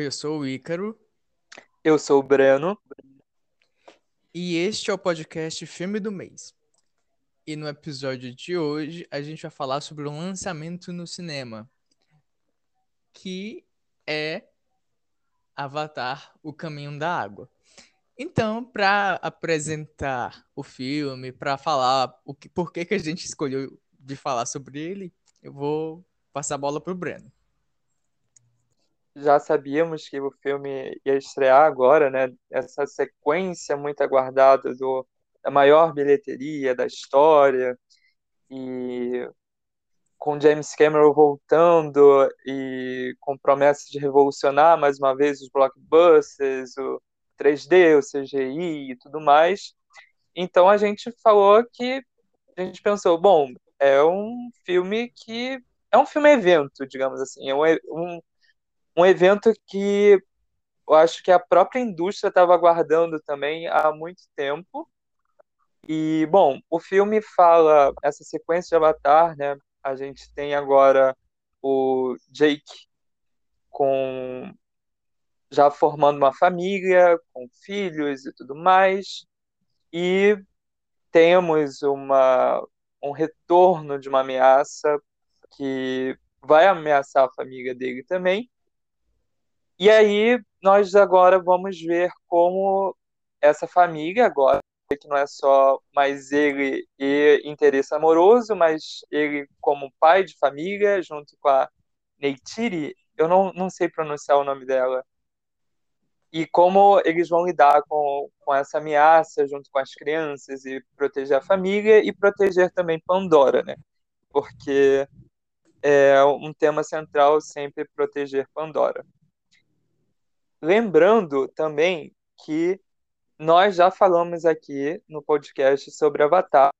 Eu sou o Ícaro. Eu sou o Breno. E este é o podcast Filme do Mês. E no episódio de hoje a gente vai falar sobre um lançamento no cinema, que é Avatar: O Caminho da Água. Então, para apresentar o filme, para falar o que, por que, que a gente escolheu de falar sobre ele, eu vou passar a bola para o Breno já sabíamos que o filme ia estrear agora, né? Essa sequência muito aguardada do, da maior bilheteria da história e com James Cameron voltando e com promessa de revolucionar mais uma vez os blockbusters, o 3D, o CGI e tudo mais. Então a gente falou que a gente pensou, bom, é um filme que é um filme evento, digamos assim, é um, um um evento que eu acho que a própria indústria estava aguardando também há muito tempo. E, bom, o filme fala essa sequência de Avatar, né? A gente tem agora o Jake com já formando uma família, com filhos e tudo mais. E temos uma, um retorno de uma ameaça que vai ameaçar a família dele também. E aí nós agora vamos ver como essa família agora que não é só mais ele e interesse amoroso, mas ele como pai de família junto com a Neytiri, eu não, não sei pronunciar o nome dela. E como eles vão lidar com, com essa ameaça junto com as crianças e proteger a família e proteger também Pandora, né? Porque é um tema central sempre proteger Pandora. Lembrando também que nós já falamos aqui no podcast sobre Avatar.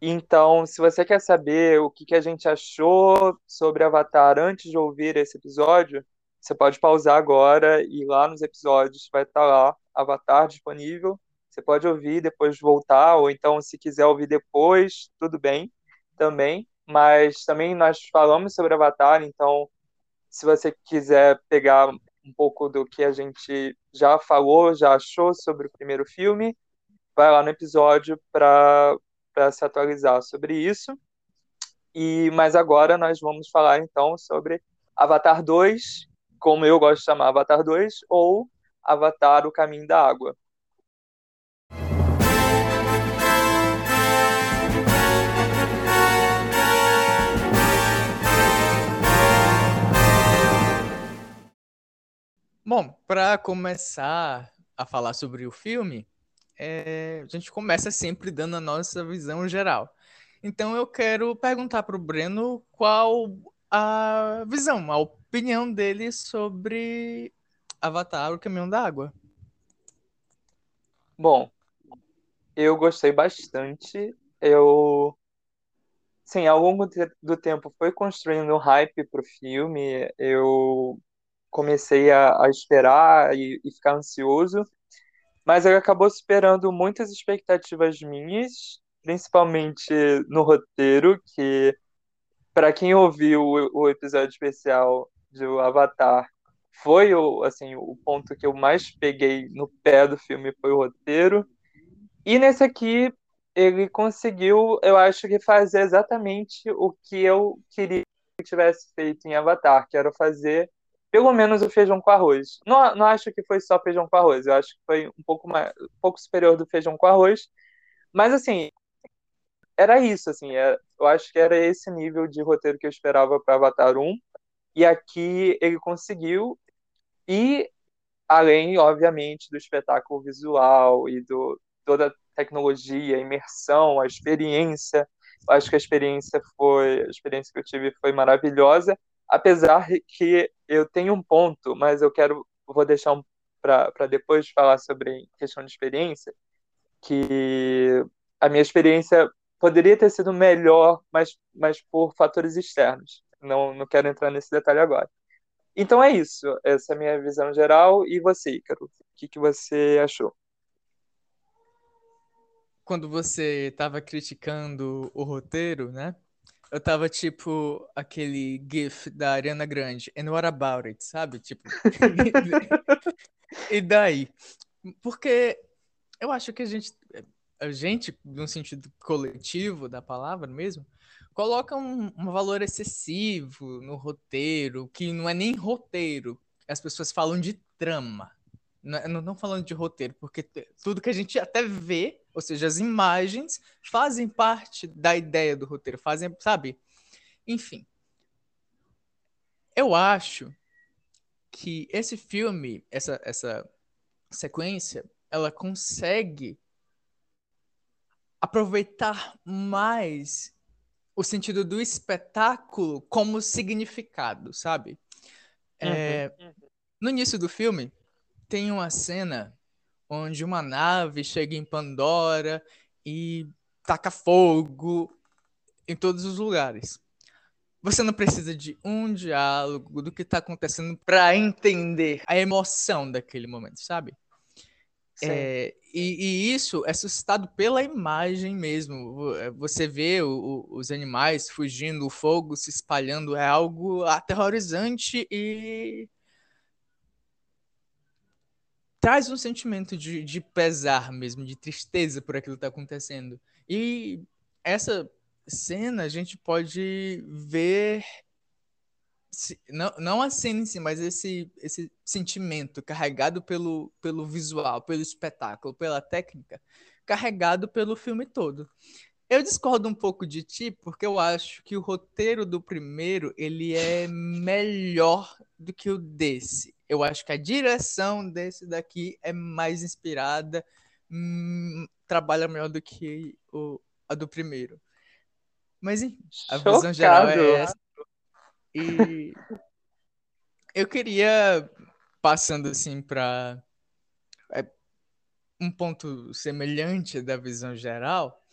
Então, se você quer saber o que, que a gente achou sobre Avatar antes de ouvir esse episódio, você pode pausar agora e lá nos episódios vai estar lá Avatar disponível. Você pode ouvir depois voltar, ou então, se quiser ouvir depois, tudo bem também. Mas também nós falamos sobre Avatar, então, se você quiser pegar um pouco do que a gente já falou, já achou sobre o primeiro filme, vai lá no episódio para se atualizar sobre isso. E mas agora nós vamos falar então sobre Avatar 2, como eu gosto de chamar Avatar 2, ou Avatar o Caminho da Água. Bom, para começar a falar sobre o filme, é, a gente começa sempre dando a nossa visão geral. Então eu quero perguntar para o Breno qual a visão, a opinião dele sobre Avatar, o Caminhão da Água. Bom, eu gostei bastante. Eu, sim, ao longo do tempo foi construindo um hype pro filme. Eu comecei a, a esperar e, e, ficar ansioso, mas ele acabou superando muitas expectativas minhas, principalmente no roteiro, que para quem ouviu o, o, episódio especial do Avatar, foi o, assim, o ponto que eu mais peguei no pé do filme foi o roteiro. E nesse aqui ele conseguiu, eu acho que fazer exatamente o que eu queria que tivesse feito em Avatar, que era fazer pelo menos o feijão com arroz. Não, não acho que foi só feijão com arroz, eu acho que foi um pouco mais, um pouco superior do feijão com arroz. Mas assim, era isso, assim, era, é, eu acho que era esse nível de roteiro que eu esperava para Avatar 1. E aqui ele conseguiu e além, obviamente, do espetáculo visual e do toda a tecnologia, a imersão, a experiência. Eu acho que a experiência foi, a experiência que eu tive foi maravilhosa apesar que eu tenho um ponto, mas eu quero, vou deixar um, para depois falar sobre questão de experiência, que a minha experiência poderia ter sido melhor, mas, mas por fatores externos. Não, não quero entrar nesse detalhe agora. Então é isso, essa é a minha visão geral. E você, Ícaro, o que, que você achou? Quando você estava criticando o roteiro, né? Eu tava tipo aquele GIF da Ariana Grande, and what about it, sabe? Tipo. e daí? Porque eu acho que a gente, a gente, no sentido coletivo da palavra mesmo, coloca um, um valor excessivo no roteiro, que não é nem roteiro. As pessoas falam de trama. Não estão falando de roteiro, porque tudo que a gente até vê, ou seja, as imagens, fazem parte da ideia do roteiro, fazem, sabe? Enfim. Eu acho que esse filme, essa, essa sequência, ela consegue aproveitar mais o sentido do espetáculo como significado, sabe? É, uhum. No início do filme, tem uma cena onde uma nave chega em Pandora e taca fogo em todos os lugares. Você não precisa de um diálogo do que está acontecendo para entender a emoção daquele momento, sabe? É, e, e, isso é suscitado pela imagem mesmo. É, você vê o, o, os animais fugindo, o fogo se espalhando, é algo aterrorizante e traz um sentimento de, de pesar mesmo, de tristeza por aquilo que está acontecendo. E essa cena a gente pode ver não, não a cena em si, mas esse, esse sentimento carregado pelo, pelo visual, pelo espetáculo, pela técnica, carregado pelo filme todo. Eu discordo um pouco de ti, porque eu acho que o roteiro do primeiro ele é melhor do que o desse. Eu acho que a direção desse daqui é mais inspirada, hum, trabalha melhor do que o, a do primeiro. Mas enfim, a Chocado. visão geral é essa. E eu queria, passando assim para é, um ponto semelhante da visão geral,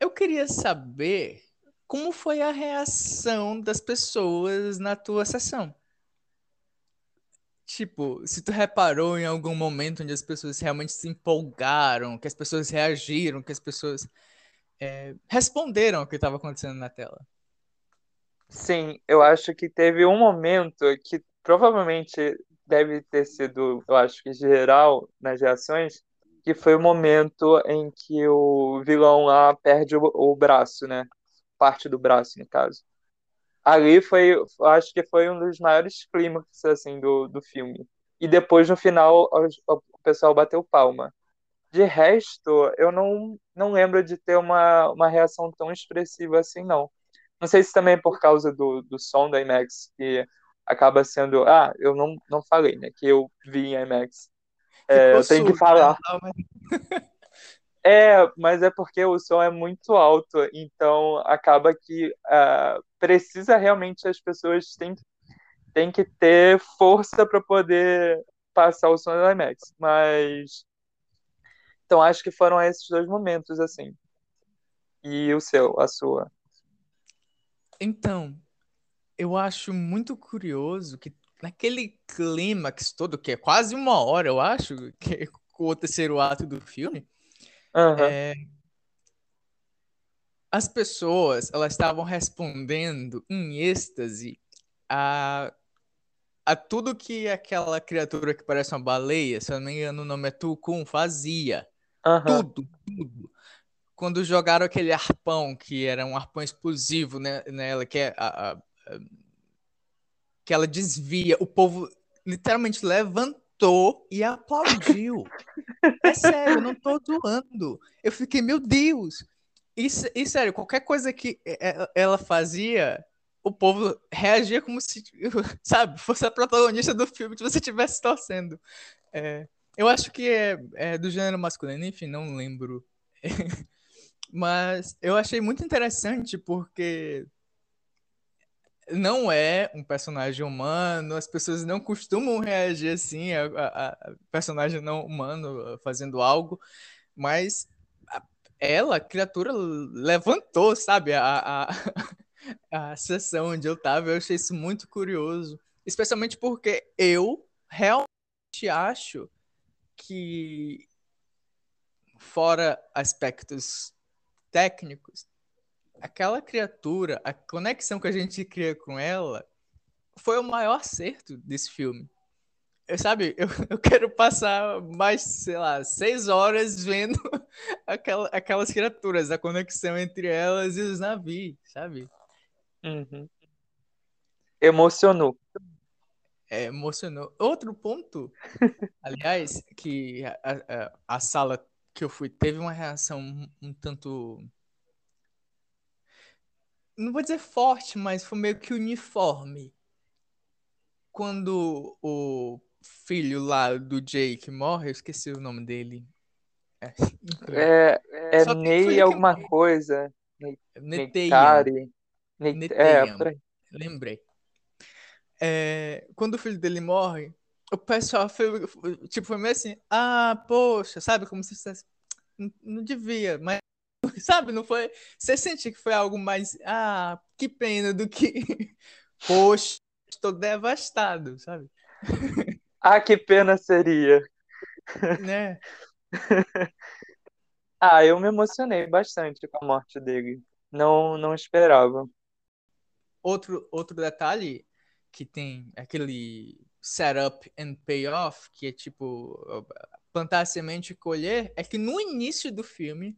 eu queria saber como foi a reação das pessoas na tua sessão. Tipo, se tu reparou em algum momento onde as pessoas realmente se empolgaram, que as pessoas reagiram, que as pessoas é, responderam ao que estava acontecendo na tela. Sim, eu acho que teve um momento que provavelmente deve ter sido, eu acho que geral nas reações, que foi o momento em que o vilão lá perde o, o braço, né? Parte do braço, no caso. Ali foi, acho que foi um dos maiores clímax, assim, do, do filme. E depois, no final, o, o pessoal bateu palma. De resto, eu não, não lembro de ter uma, uma reação tão expressiva assim, não. Não sei se também é por causa do, do som da IMAX, que acaba sendo. Ah, eu não, não falei, né? Que eu vi em IMAX. É, eu tenho que falar. Né? É, mas é porque o som é muito alto, então acaba que uh, precisa realmente as pessoas têm, têm que ter força para poder passar o som da IMAX. Mas. Então acho que foram esses dois momentos, assim. E o seu, a sua? Então, eu acho muito curioso que naquele clímax todo, que é quase uma hora, eu acho, que é o terceiro ato do filme, uhum. é, as pessoas elas estavam respondendo em êxtase a, a tudo que aquela criatura que parece uma baleia, se eu não me engano o nome é Tukun, fazia. Uhum. Tudo, tudo quando jogaram aquele arpão, que era um arpão explosivo né, nela, que é a, a, a, que ela desvia, o povo literalmente levantou e aplaudiu. é sério, eu não tô zoando. Eu fiquei, meu Deus. E, e sério, qualquer coisa que ela fazia, o povo reagia como se, sabe, fosse a protagonista do filme que você estivesse torcendo. É, eu acho que é, é, do gênero masculino, enfim, não lembro. Mas eu achei muito interessante porque não é um personagem humano, as pessoas não costumam reagir assim a, a, a personagem não humano fazendo algo, mas ela, criatura, levantou, sabe, a, a, a sessão onde eu tava. Eu achei isso muito curioso, especialmente porque eu realmente acho que, fora aspectos técnicos, aquela criatura, a conexão que a gente cria com ela, foi o maior acerto desse filme. Eu, sabe, eu, eu quero passar mais, sei lá, seis horas vendo aquela, aquelas criaturas, a conexão entre elas e os navios, sabe? Uhum. Emocionou. É, emocionou. Outro ponto, aliás, que a, a, a, sala que eu fui teve uma reação um, um tanto. Não vou dizer forte, mas foi meio que uniforme. Quando o filho lá do Jake morre, eu esqueci o nome dele. É, é, é Ney alguma coisa. Neteian. É, Lembrei. É, quando o filho dele morre, o pessoal foi, tipo, foi meio assim, ah, poxa, sabe? Como se fosse, não devia, mas, sabe? Não foi. Você sente que foi algo mais, ah, que pena do que, poxa, estou devastado, sabe? Ah, que pena seria. Né? ah, eu me emocionei bastante com a morte dele. Não, não esperava. Outro, outro detalhe que tem aquele setup and payoff, que é tipo plantar a semente e colher, é que no início do filme,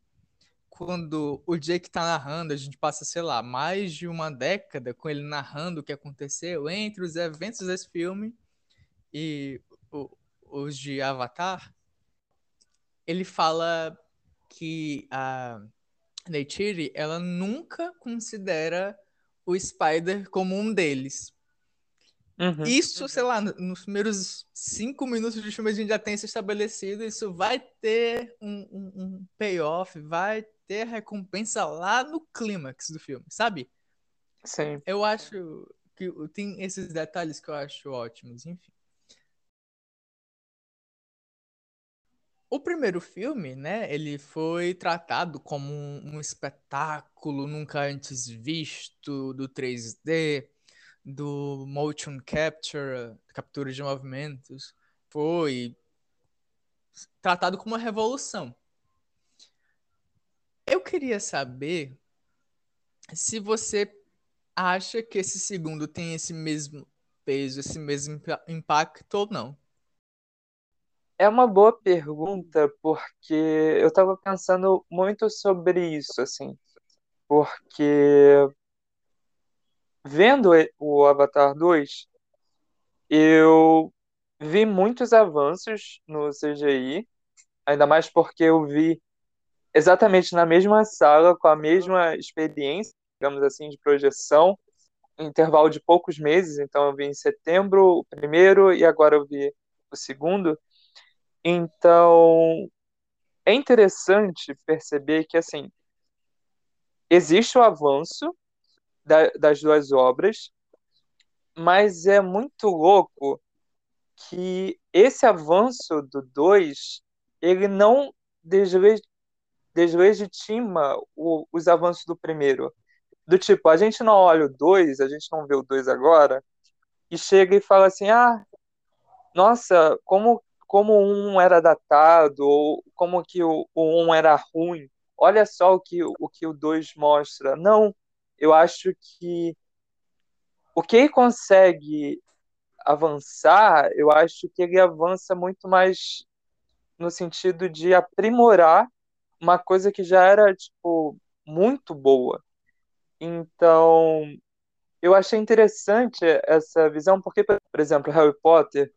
quando o Jake tá narrando, a gente passa, sei lá, mais de uma década com ele narrando o que aconteceu entre os eventos desse filme e o, os de Avatar, ele fala que a Neytiri, ela nunca considera o Spider como um deles. Uhum. Isso, sei lá, nos primeiros cinco minutos de filme a gente já tem isso estabelecido. Isso vai ter um, um, um payoff, vai ter recompensa lá no clímax do filme, sabe? Sim. Eu acho que tem esses detalhes que eu acho ótimos, enfim. O primeiro filme, né, ele foi tratado como um, um espetáculo nunca antes visto do 3D, do motion capture, captura de movimentos. Foi tratado como uma revolução. Eu queria saber se você acha que esse segundo tem esse mesmo peso, esse mesmo impacto ou não. É uma boa pergunta, porque eu estava pensando muito sobre isso, assim, porque vendo o Avatar 2, eu vi muitos avanços no CGI, ainda mais porque eu vi exatamente na mesma sala, com a mesma experiência, digamos assim, de projeção, intervalo de poucos meses, então eu vi em setembro o primeiro e agora eu vi o segundo. Então, é interessante perceber que, assim, existe o avanço da, das duas obras, mas é muito louco que esse avanço do 2, ele não deslegitima o, os avanços do primeiro. Do tipo, a gente não olha o 2, a gente não vê o 2 agora, e chega e fala assim, ah, nossa, como como um era datado, ou como que o, o um era ruim. Olha só o que o, que o 2 mostra. Não, eu acho que o que ele consegue avançar, eu acho que ele avança muito mais no sentido de aprimorar uma coisa que já era tipo muito boa. Então, eu achei interessante essa visão porque, por exemplo, Harry Potter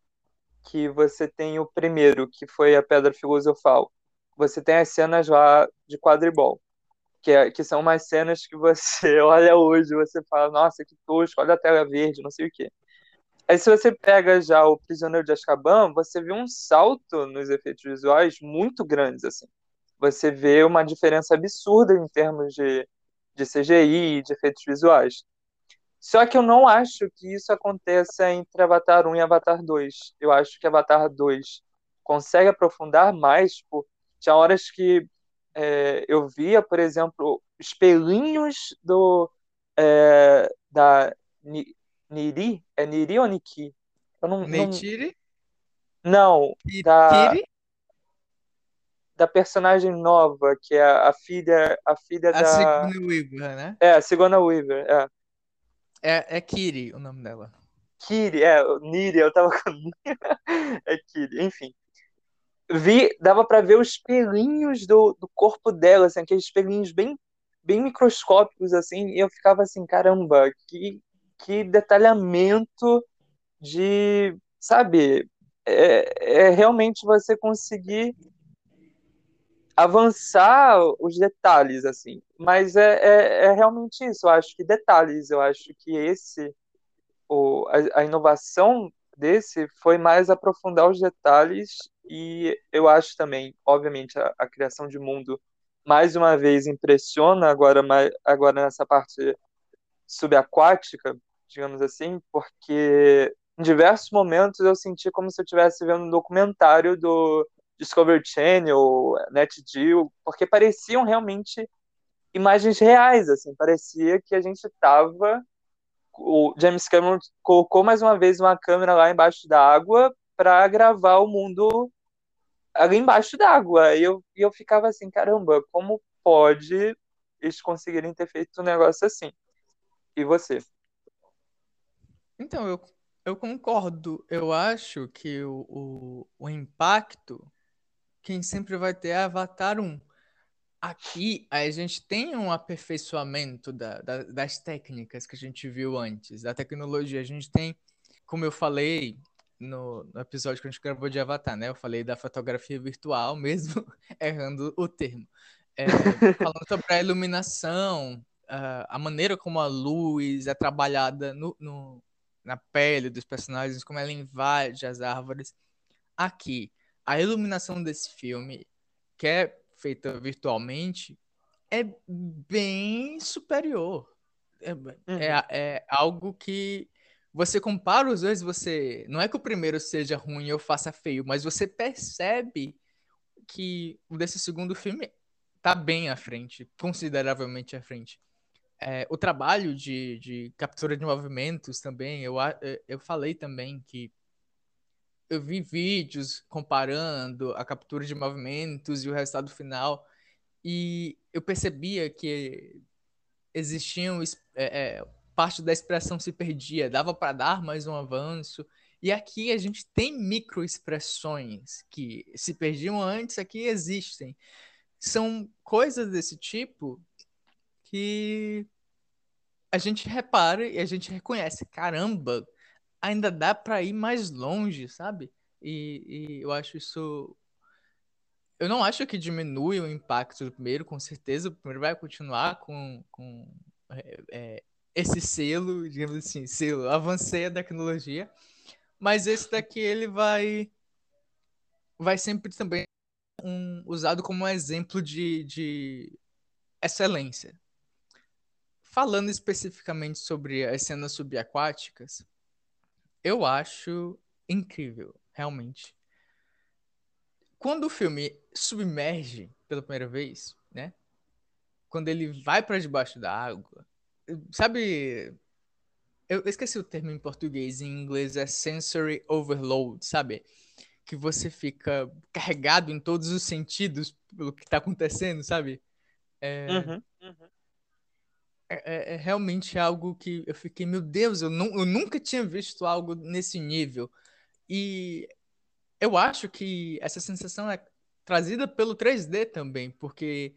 que você tem o primeiro, que foi a Pedra Filosofal. Você tem as cenas lá de quadribol, que, é, que são umas cenas que você olha hoje, você fala, nossa, que tosco, olha a tela verde, não sei o quê. Aí se você pega já o Prisioneiro de Azkaban, você vê um salto nos efeitos visuais muito grandes, assim. Você vê uma diferença absurda em termos de, de CGI, de efeitos visuais. Só que eu não acho que isso aconteça entre Avatar 1 e Avatar 2. Eu acho que Avatar 2 consegue aprofundar mais. Tipo, tinha horas que é, eu via, por exemplo, espelhinhos do é, da Niri, é Niri ou Niki? Eu não, Neytiri? Não, da da personagem nova, que é a filha, a filha a da. Sigourney Weaver, né? É, a Sigourney Weaver, é. É, é Kiri o nome dela. Kiri, é, Niri, eu tava com. é Kiri, enfim. Vi, dava para ver os pelinhos do, do corpo dela, assim, aqueles pelinhos bem, bem microscópicos, assim, e eu ficava assim, caramba, que, que detalhamento de, sabe, é, é realmente você conseguir avançar os detalhes, assim. Mas é, é, é, realmente isso, eu acho que detalhes, eu acho que esse, o, a, a, inovação desse foi mais aprofundar os detalhes e eu acho também, obviamente, a, a criação de mundo mais uma vez impressiona agora, agora nessa parte subaquática, digamos assim, porque em diversos momentos eu senti como se eu estivesse vendo um documentário do Discovery Channel, NetGeo, porque pareciam realmente imagens reais, assim, parecia que a gente estava o James Cameron colocou mais uma vez uma câmera lá embaixo da água para gravar o mundo ali embaixo d'água. E eu, e eu ficava assim, caramba, como pode eles conseguirem ter feito um negócio assim? E você? Então, eu, eu concordo. Eu acho que o, o, o impacto quem sempre vai ter é Avatar 1. Aqui a gente tem um aperfeiçoamento da, da, das técnicas que a gente viu antes, da tecnologia. A gente tem, como eu falei no, no, episódio que a gente gravou de Avatar, né? Eu falei da fotografia virtual, mesmo errando o termo. É, falando sobre a iluminação, a maneira como a luz é trabalhada no, no, na pele dos personagens, como ela invade as árvores. Aqui, a iluminação desse filme, que é feita virtualmente, é bem superior. É, uhum. é, é, algo que você compara os dois, você. Não é que o primeiro seja ruim ou faça feio, mas você percebe que o desse segundo filme tá bem à frente, consideravelmente à frente. É, o trabalho de, de captura de movimentos também, eu, eu falei também que eu vi vídeos comparando a captura de movimentos e o resultado final, e eu percebia que existiam é, é, parte da expressão se perdia, dava para dar mais um avanço. E aqui a gente tem microexpressões que se perdiam antes, aqui existem. São coisas desse tipo que a gente repara e a gente reconhece. Caramba, ainda dá para ir mais longe, sabe? E, e, eu acho isso. Eu não acho que diminui o impacto do primeiro, com certeza. O primeiro vai continuar com, com é, é, esse selo, digamos assim, selo, avancei a tecnologia. Mas esse daqui ele vai vai sempre também um, usado como um exemplo de, de excelência. Falando especificamente sobre as cenas subaquáticas, eu acho incrível, realmente. Quando o filme submerge pela primeira vez, né? Quando ele vai para debaixo da água, sabe? Eu esqueci o termo em português, em inglês é sensory overload, sabe? Que você fica carregado em todos os sentidos pelo que está acontecendo, sabe? É... Uhum, uhum. É, é, é, realmente algo que eu fiquei, meu Deus, eu, não, eu nunca tinha visto algo nesse nível. E eu acho que essa sensação é trazida pelo 3D também, porque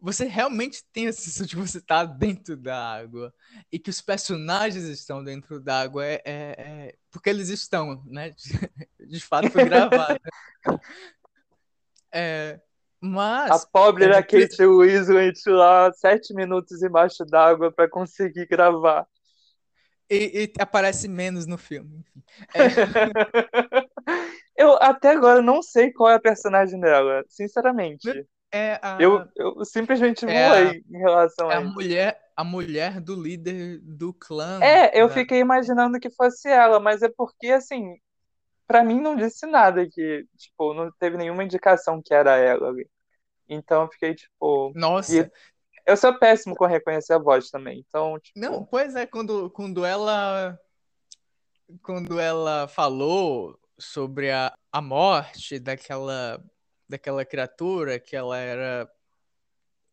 você realmente tem a sensação de você estar tá dentro da água e que os personagens estão dentro da água é, é, é porque eles estão, né? De fato foi gravado. é, mas. A pobre da Kate Winslet lá, sete minutos embaixo d'água para conseguir gravar. E, e, aparece menos no filme. É. eu até agora não sei qual é a personagem dela, sinceramente. É a... eu, eu simplesmente é voei a... em relação é a, a mulher, a mulher do líder do clã. É, eu fiquei imaginando que fosse ela, mas é porque assim, para mim não disse nada que, tipo, não teve nenhuma indicação que era ela ali. Então eu fiquei, tipo. Nossa! E eu sou péssimo com reconhecer a voz também. Então, tipo... Não, pois é, quando, quando ela. Quando ela falou sobre a, a morte daquela daquela criatura, que ela era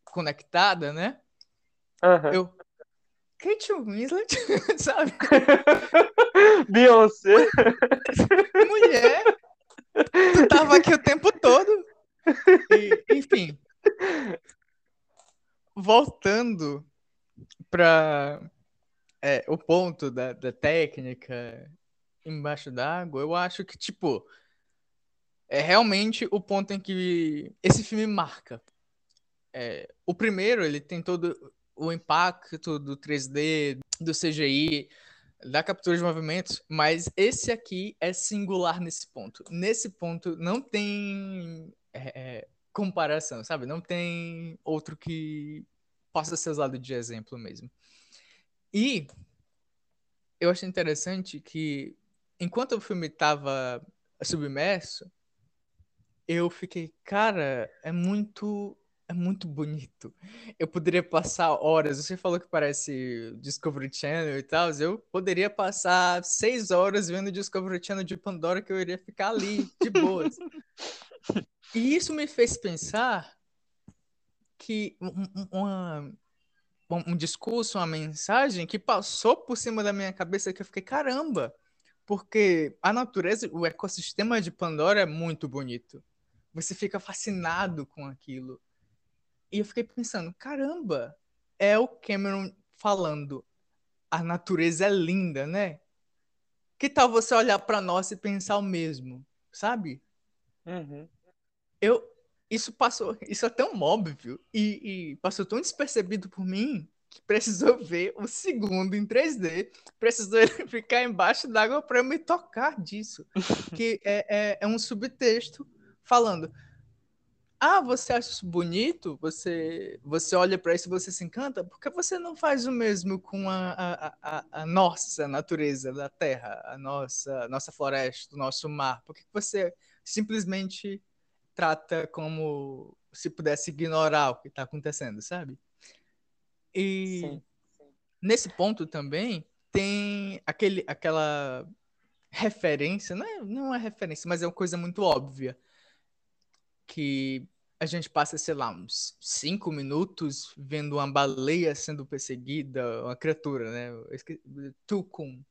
conectada, né? Aham. Eu. Kate Winslet, sabe? Beyoncé. Mulher, tu tava aqui o tempo todo. E, enfim. Voltando para o ponto da, da técnica embaixo d'água, eu acho que, tipo, é realmente o ponto em que esse filme marca. É, o primeiro, ele tem todo o impacto do 3D, do CGI, da captura de movimentos, mas esse aqui é singular nesse ponto. Nesse ponto não tem é, é comparação, sabe? Não tem outro que possa ser usado de exemplo mesmo. E eu achei interessante que enquanto o filme estava submerso, eu fiquei, cara, é muito é muito bonito. Eu poderia passar horas. Você falou que parece Discovery Channel e tal. Eu poderia passar seis horas vendo Discovery Channel de Pandora que eu iria ficar ali, de boas. e isso me fez pensar que uma, um discurso, uma mensagem que passou por cima da minha cabeça que eu fiquei, caramba, porque a natureza, o ecossistema de Pandora é muito bonito. Você fica fascinado com aquilo. E eu fiquei pensando, caramba, é o Cameron falando, a natureza é linda, né? Que tal você olhar para nós e pensar o mesmo, sabe? Uhum. Eu, isso passou, isso é tão óbvio e, e, passou tão despercebido por mim que precisou ver o segundo em 3D, precisou ele ficar embaixo d'água para eu me tocar disso, que é, é, é um subtexto falando ah, você acha isso bonito? Você, você olha para isso e você se encanta? Por que você não faz o mesmo com a, a, a, a nossa natureza da Terra, a nossa, nossa floresta, o nosso mar? Por que você simplesmente trata como se pudesse ignorar o que está acontecendo, sabe? E sim, sim. nesse ponto também tem aquele, aquela referência, não é, não é referência, mas é uma coisa muito óbvia que a gente passa, sei lá, uns cinco minutos vendo uma baleia sendo perseguida, uma criatura, né? Tukun.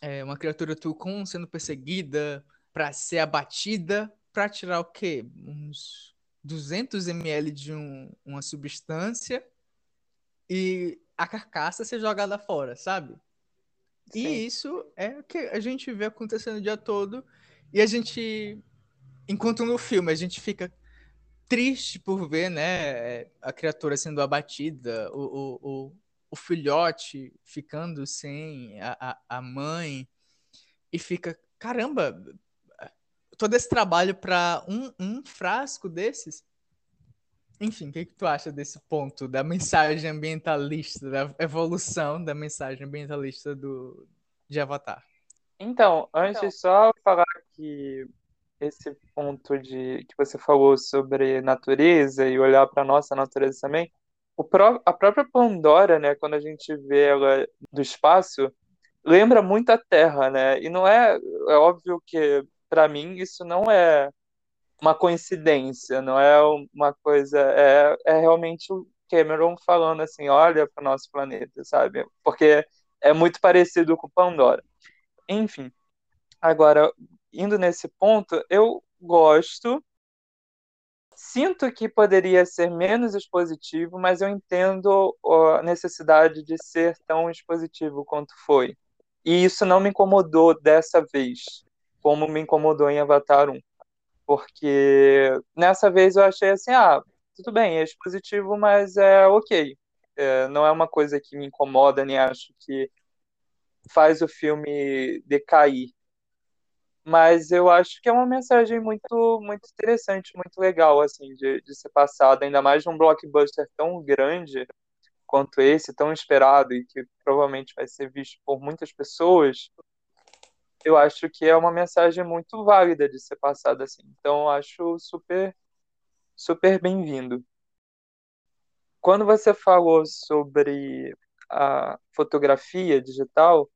É, uma criatura Tukun sendo perseguida para ser abatida para tirar o quê? Uns 200 ml de um, uma substância e a carcaça ser jogada fora, sabe? Sim. E isso é o que a gente vê acontecendo o dia todo e a gente enquanto no filme a gente fica triste por ver, né, a criatura sendo abatida, o, o, o, o filhote ficando sem a, a, a mãe, e fica, caramba, todo esse trabalho para um, um frasco desses. Enfim, o que, que tu acha desse ponto da mensagem ambientalista, da evolução da mensagem ambientalista do, de Avatar? Então, antes então. só falar que esse ponto de que você falou sobre natureza e olhar para nossa natureza também, o pró a própria Pandora, né, quando a gente vê ela do espaço, lembra muito a Terra, né? E não é, é óbvio que para mim isso não é uma coincidência, não é uma coisa, é, é realmente o Cameron falando assim, olha para o nosso planeta, sabe? Porque é muito parecido com Pandora. Enfim, agora indo nesse ponto, eu gosto. Sinto que poderia ser menos expositivo, mas eu entendo a necessidade de ser tão expositivo quanto foi. E isso não me incomodou dessa vez, como me incomodou em Avatar 1. Porque nessa vez eu achei assim, ah, tudo bem, é expositivo, mas é ok. É, não é uma coisa que me incomoda, nem acho que faz o filme decair mas eu acho que é uma mensagem muito muito interessante, muito legal assim de, de ser passada, ainda mais num blockbuster tão grande quanto esse, tão esperado e que provavelmente vai ser visto por muitas pessoas. Eu acho que é uma mensagem muito válida de ser passada assim. Então acho super super bem-vindo. Quando você falou sobre a fotografia digital,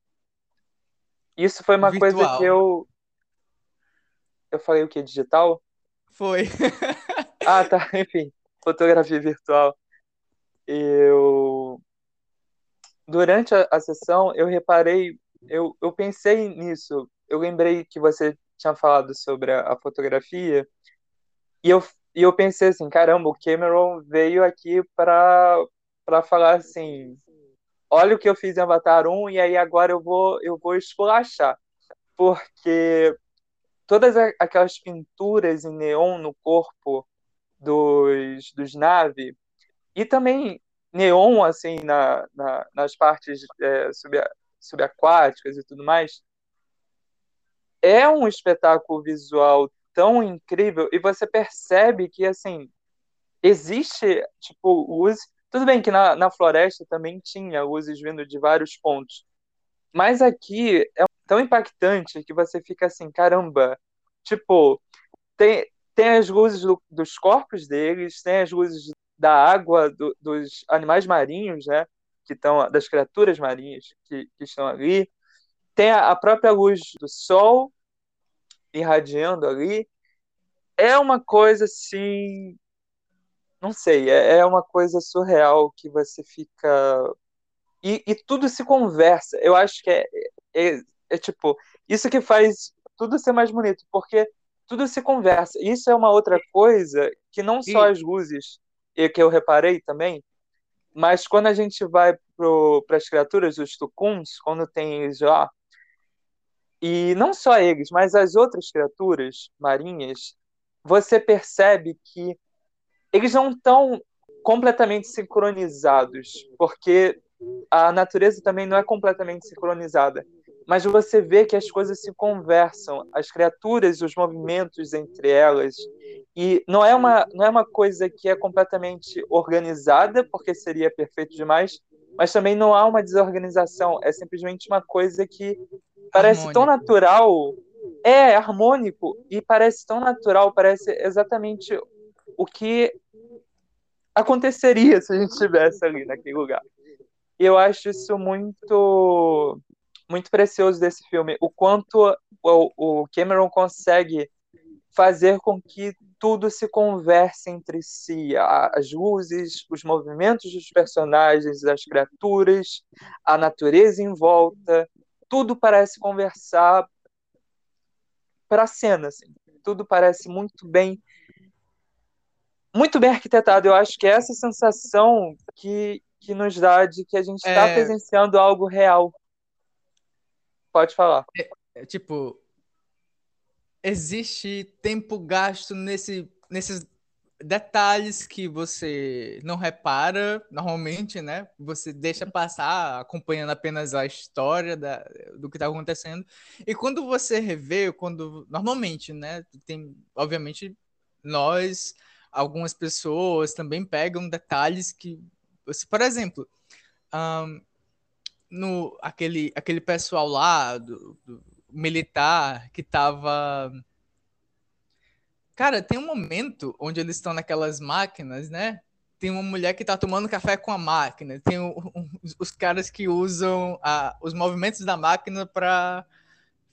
isso foi uma Virtual. coisa que eu eu falei o que? Digital? Foi. ah, tá. Enfim, fotografia virtual. Eu. Durante a, a sessão, eu reparei, eu, eu pensei nisso. Eu lembrei que você tinha falado sobre a, a fotografia. E eu, e eu pensei assim: caramba, o Cameron veio aqui para falar assim: olha o que eu fiz em Avatar 1 e aí agora eu vou, eu vou esculachar. Porque todas aquelas pinturas em neon no corpo dos, dos nave e também neon assim na, na nas partes é, sub, subaquáticas e tudo mais é um espetáculo visual tão incrível e você percebe que assim existe tipo luz tudo bem que na, na floresta também tinha luzes vindo de vários pontos mas aqui é tão impactante que você fica assim, caramba, tipo, tem, tem as luzes do, dos corpos deles, tem as luzes da água, do, dos animais marinhos, né, que estão, das criaturas marinhas que, que estão ali, tem a, a própria luz do sol irradiando ali, é uma coisa assim, não sei, é, é uma coisa surreal que você fica e, e, tudo se conversa. Eu acho que é, é, é, tipo, isso que faz tudo ser mais bonito, porque tudo se conversa. Isso é uma outra coisa que não só as luzes, que eu reparei também, mas quando a gente vai para as criaturas, os tucuns, quando tem eles lá, e não só eles, mas as outras criaturas marinhas, você percebe que eles não estão completamente sincronizados, porque a natureza também não é completamente sincronizada mas você vê que as coisas se conversam, as criaturas, os movimentos entre elas, e não é uma não é uma coisa que é completamente organizada, porque seria perfeito demais, mas também não há uma desorganização, é simplesmente uma coisa que parece harmônico. tão natural, é harmônico e parece tão natural, parece exatamente o que aconteceria se a gente estivesse ali naquele lugar. E eu acho isso muito muito precioso desse filme, o quanto o, o Cameron consegue fazer com que tudo se converse entre si, as luzes, os movimentos dos personagens, das criaturas, a natureza em volta, tudo parece conversar para a cena, assim. tudo parece muito bem muito bem arquitetado. Eu acho que é essa sensação que, que nos dá de que a gente está é... presenciando algo real. Pode falar. É, é, tipo, existe tempo gasto nesse, nesses detalhes que você não repara normalmente, né? Você deixa passar acompanhando apenas a história da, do que está acontecendo. E quando você revê, quando normalmente, né? Tem, obviamente, nós, algumas pessoas também pegam detalhes que por exemplo, um, no aquele, aquele pessoal lá do, do militar que tava Cara, tem um momento onde eles estão naquelas máquinas, né? Tem uma mulher que tá tomando café com a máquina. Tem o, um, os caras que usam a, os movimentos da máquina para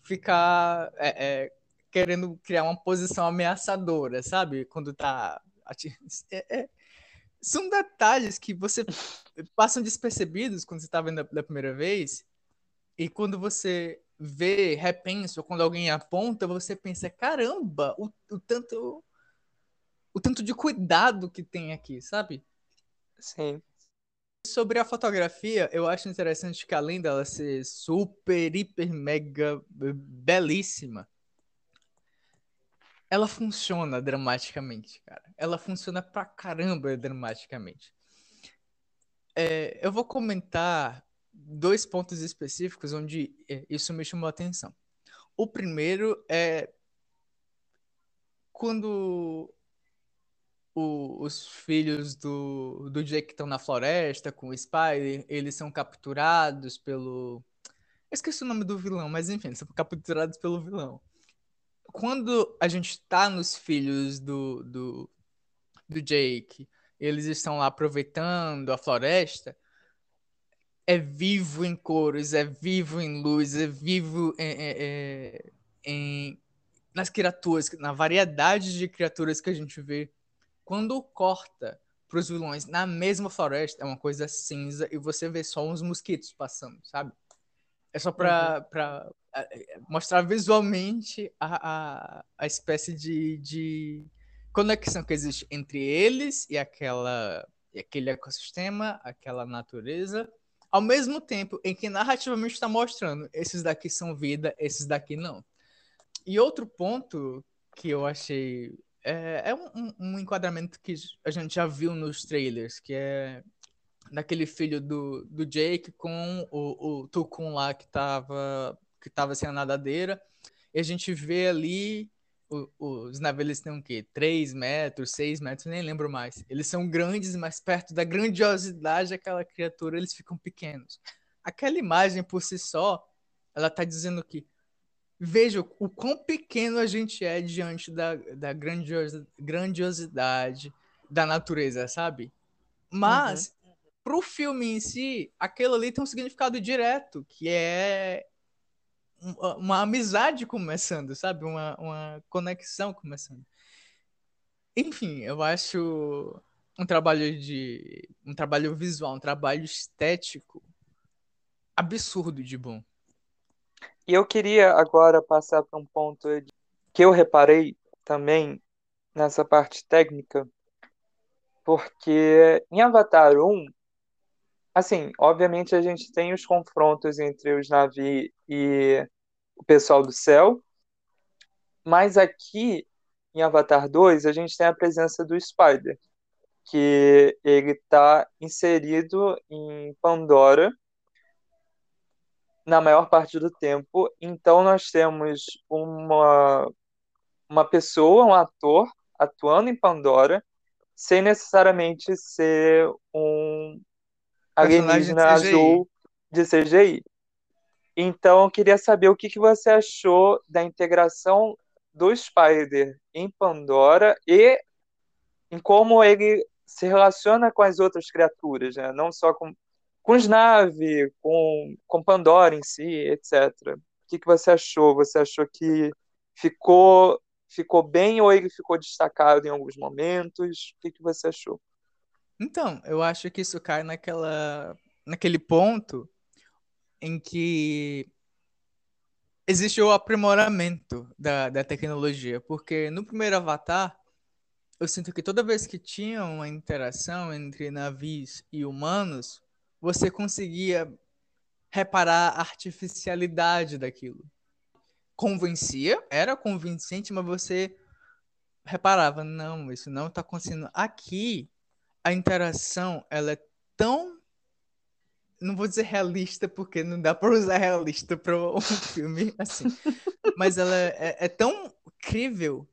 ficar é, é, querendo criar uma posição ameaçadora, sabe? Quando tá. É, é, são detalhes que você passam despercebidos quando você está vendo da primeira vez e quando você vê, repensa, ou quando alguém aponta, você pensa, caramba, o, o tanto o tanto de cuidado que tem aqui, sabe? Sim. Sobre a fotografia, eu acho interessante que além dela ser super, hiper, mega belíssima, ela funciona dramaticamente, cara. Ela funciona pra caramba dramaticamente. É, eu vou comentar dois pontos específicos onde é, isso me chamou a atenção. O primeiro é quando o, os filhos do, do Jake estão na floresta com o Spider, eles são capturados pelo. Eu esqueci o nome do vilão, mas enfim, são capturados pelo vilão quando a gente tá nos filhos do, do, do Jake, eles estão lá aproveitando a floresta, é vivo em cores, é vivo em luz, é vivo em, em, em nas criaturas, na variedade de criaturas que a gente vê. Quando corta para os vilões na mesma floresta, é uma coisa cinza e você vê só uns mosquitos passando, sabe? É só para uhum. mostrar visualmente a, a, a espécie de, de conexão que existe entre eles e aquela e aquele ecossistema, aquela natureza, ao mesmo tempo em que narrativamente está mostrando esses daqui são vida, esses daqui não. E outro ponto que eu achei é, é um, um, enquadramento que a gente já viu nos trailers, que é daquele filho do, do Jake com o, o Tukun lá que estava que tava sem a nadadeira. E a gente vê ali os navios têm o quê? 3 metros, 6 metros, nem lembro mais. Eles são grandes, mas perto da grandiosidade daquela criatura, eles ficam pequenos. Aquela imagem por si só, ela está dizendo que veja o quão pequeno a gente é diante da, da grandiosidade da natureza, sabe? Mas, uhum. Pro filme em si, aquilo ali tem um significado direto, que é uma amizade começando, sabe? Uma, uma conexão começando. Enfim, eu acho um trabalho de um trabalho visual, um trabalho estético absurdo de bom. E eu queria agora passar para um ponto que eu reparei também nessa parte técnica, porque em Avatar 1, assim, obviamente a gente tem os confrontos entre os Navi e o pessoal do céu, mas aqui em Avatar 2 a gente tem a presença do Spider, que ele está inserido em Pandora na maior parte do tempo. Então nós temos uma, uma pessoa, um ator, atuando em Pandora, sem necessariamente ser um alienígena azul de CGI. Então eu queria saber o que, que você achou da integração do Spider em Pandora e em como ele se relaciona com as outras criaturas, né? não só com com Snave, com, com Pandora em si, etc. O que, que você achou? Você achou que ficou ficou bem ou ele ficou destacado em alguns momentos? O que, que você achou? Então, eu acho que isso cai naquela, naquele ponto em que existe o aprimoramento da, da tecnologia, porque no primeiro Avatar, eu sinto que toda vez que tinha uma interação entre navios e humanos, você conseguia reparar a artificialidade daquilo. Convencia, era convincente, mas você reparava, não, isso não está acontecendo. Aqui, a interação, ela é tão não vou dizer realista, porque não dá para usar realista para um filme assim. Mas ela é, é, tão crível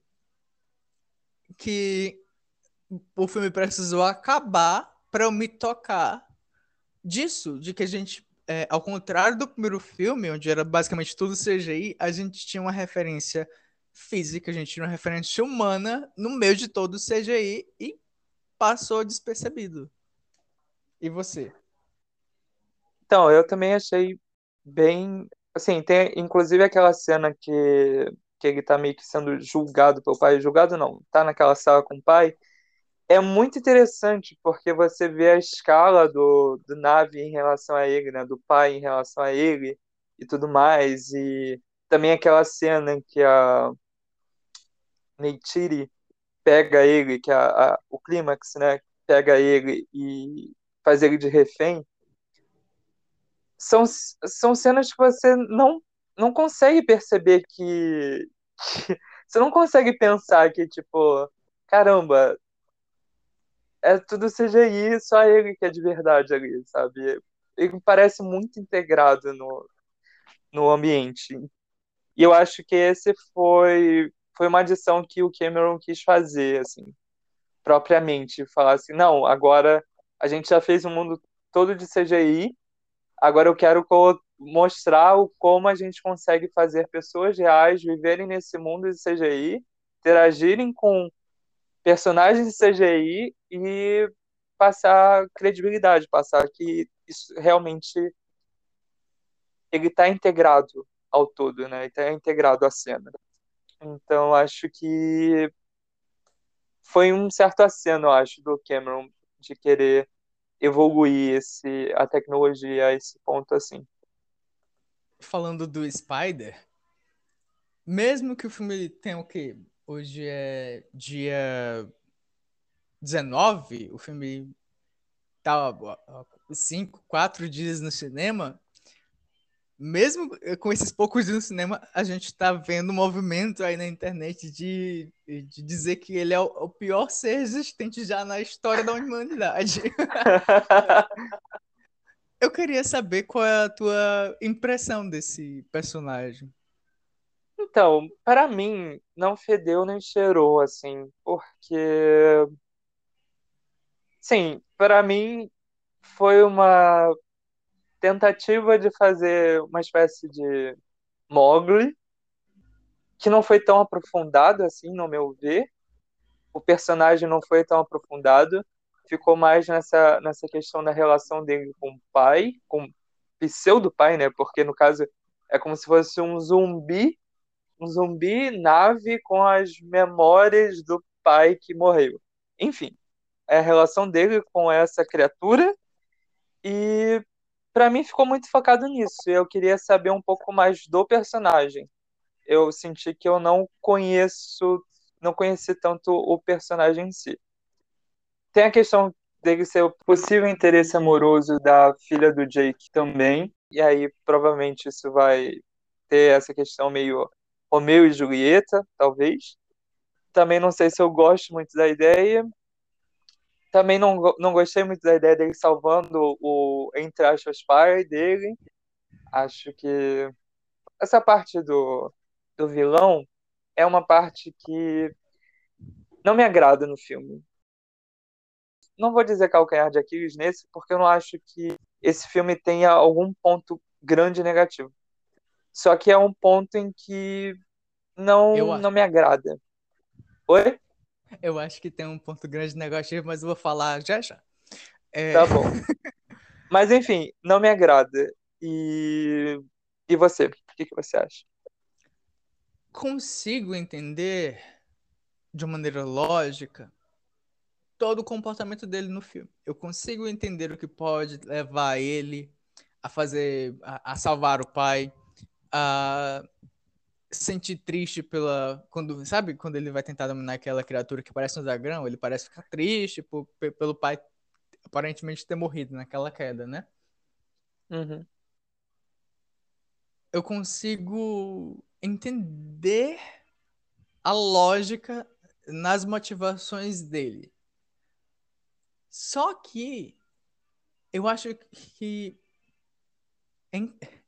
que o filme precisou acabar para eu me tocar disso, de que a gente, é, ao contrário do primeiro filme, onde era basicamente tudo CGI, a gente tinha uma referência física, a gente tinha uma referência humana no meio de todo o CGI e passou despercebido. E você? Então, eu também achei bem. Assim, tem inclusive aquela cena que, que ele tá meio que sendo julgado pelo pai. Julgado não, tá naquela sala com o pai é muito interessante porque você vê a escala do, do Navi em relação a ele, né? Do pai em relação a ele e tudo mais. E também aquela cena que a Neytiri pega ele, que a, a, o clímax, né? Pega ele e faz ele de refém. São, são cenas que você não, não consegue perceber que, que. Você não consegue pensar que, tipo, caramba, é tudo CGI, só ele que é de verdade ali, sabe? Ele parece muito integrado no, no ambiente. E eu acho que esse foi, foi uma adição que o Cameron quis fazer, assim, propriamente. Falar assim, não, agora a gente já fez um mundo todo de CGI, agora eu quero mostrar o, como a gente consegue fazer pessoas reais viverem nesse mundo de CGI, interagirem com personagens de CGI e passar credibilidade, passar que isso realmente ele está integrado ao todo, né? Está integrado à cena. Então acho que foi um certo aceno, eu acho, do Cameron de querer evoluir esse, a tecnologia a esse ponto assim. Falando do Spider, mesmo que o filme tenha o quê? Hoje é dia 19, o filme tá cinco, quatro dias no cinema, mesmo com esses poucos dias no cinema, a gente está vendo um movimento aí na internet de, de dizer que ele é o, o pior ser existente já na história da humanidade. Eu queria saber qual é a tua impressão desse personagem. Então, para mim, não fedeu nem cheirou, assim, porque. Sim, para mim foi uma tentativa de fazer uma espécie de Mogli, que não foi tão aprofundado assim, no meu ver. O personagem não foi tão aprofundado, ficou mais nessa, nessa questão da relação dele com o pai, com o pseudo pai, né? Porque no caso é como se fosse um zumbi, um zumbi nave com as memórias do pai que morreu. Enfim, é a relação dele com essa criatura e para mim ficou muito focado nisso. Eu queria saber um pouco mais do personagem. Eu senti que eu não conheço, não conheci tanto o personagem em si. Tem a questão dele ser o possível interesse amoroso da filha do Jake também. E aí provavelmente isso vai ter essa questão meio Romeu e Julieta, talvez. Também não sei se eu gosto muito da ideia, também não, não gostei muito da ideia dele salvando o, entre aspas, pai dele. Acho que essa parte do, do vilão é uma parte que não me agrada no filme. Não vou dizer calcanhar de Aquiles nesse, porque eu não acho que esse filme tenha algum ponto grande negativo. Só que é um ponto em que não, não me agrada. Oi? Eu acho que tem um ponto grande negativo, mas eu vou falar já já. É... Tá bom. mas enfim, não me agrada. E, e você? O que, que você acha? Consigo entender de uma maneira lógica todo o comportamento dele no filme. Eu consigo entender o que pode levar ele a fazer, a, a salvar o pai, a sentir triste pela. Quando, sabe quando ele vai tentar dominar aquela criatura que parece um zagrão? Ele parece ficar triste por, pelo pai aparentemente ter morrido naquela queda, né? Uhum. Eu consigo entender a lógica nas motivações dele. Só que eu acho que.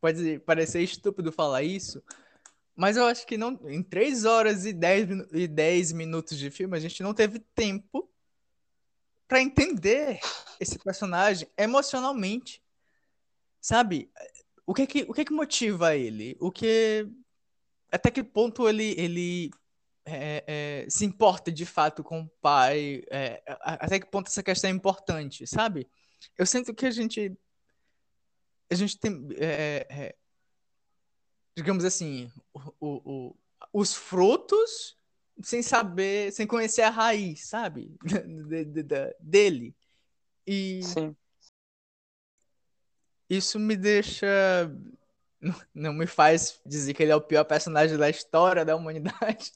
Pode parecer estúpido falar isso, mas eu acho que não, em 3 horas e 10, e 10 minutos de filme, a gente não teve tempo para entender esse personagem emocionalmente. Sabe? O que que, o que que motiva ele? O que. Até que ponto ele, ele é, é, se importa de fato com o pai? É, até que ponto essa questão é importante, sabe? Eu sinto que a gente. A gente tem. Digamos assim, o, o, os frutos sem saber, sem conhecer a raiz, sabe? de, de, de, dele. E Sim. isso me deixa. Não me faz dizer que ele é o pior personagem da história da humanidade,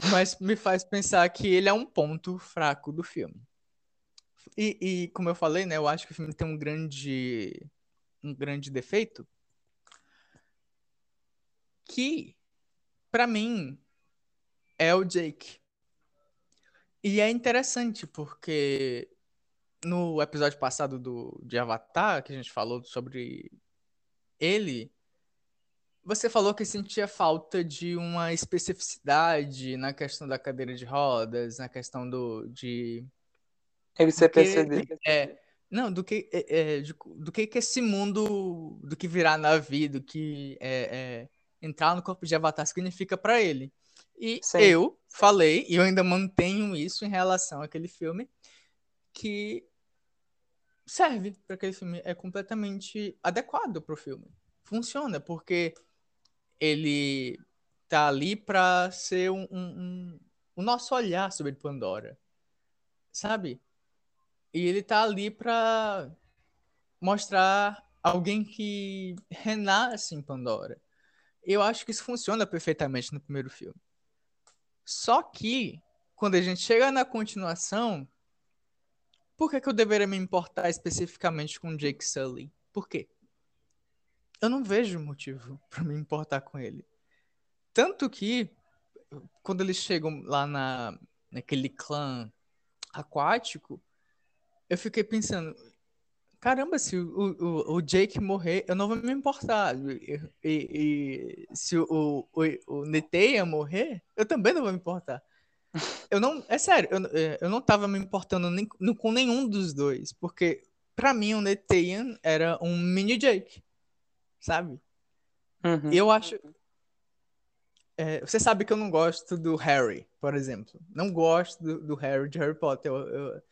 mas me faz pensar que ele é um ponto fraco do filme. E, e como eu falei, né, eu acho que o filme tem um grande, um grande defeito, que, para mim, é o Jake. E é interessante porque no episódio passado do, de Avatar, que a gente falou sobre ele, você falou que sentia falta de uma especificidade na questão da cadeira de rodas, na questão do de ele ser PCD. É, não, do que é, é, de, do que que esse mundo, do que virar navio, do que é, é entrar no corpo de Avatar significa para ele. E Sim. eu falei, e eu ainda mantenho isso em relação àquele filme, que serve para aquele filme, é completamente adequado para o filme. Funciona, porque ele tá ali para ser um, um, um, o nosso olhar sobre Pandora, sabe? E ele tá ali para mostrar alguém que renasce em Pandora. Eu acho que isso funciona perfeitamente no primeiro filme. Só que, quando a gente chega na continuação, por que, que eu deveria me importar especificamente com Jake Sully? Por quê? Eu não vejo motivo para me importar com ele. Tanto que, quando eles chegam lá na, naquele clã aquático, eu fiquei pensando, caramba, se o, o, o Jake morrer, eu não vou me importar. E, e, e se o, o, o Neteia morrer, eu também não vou me importar. Eu não, é sério, eu, eu não tava me importando nem, com nenhum dos dois, porque para mim o Neteia era um mini Jake, sabe? Uhum. Eu acho, é, você sabe que eu não gosto do Harry, por exemplo. Não gosto do, do Harry de Harry Potter. Eu, eu,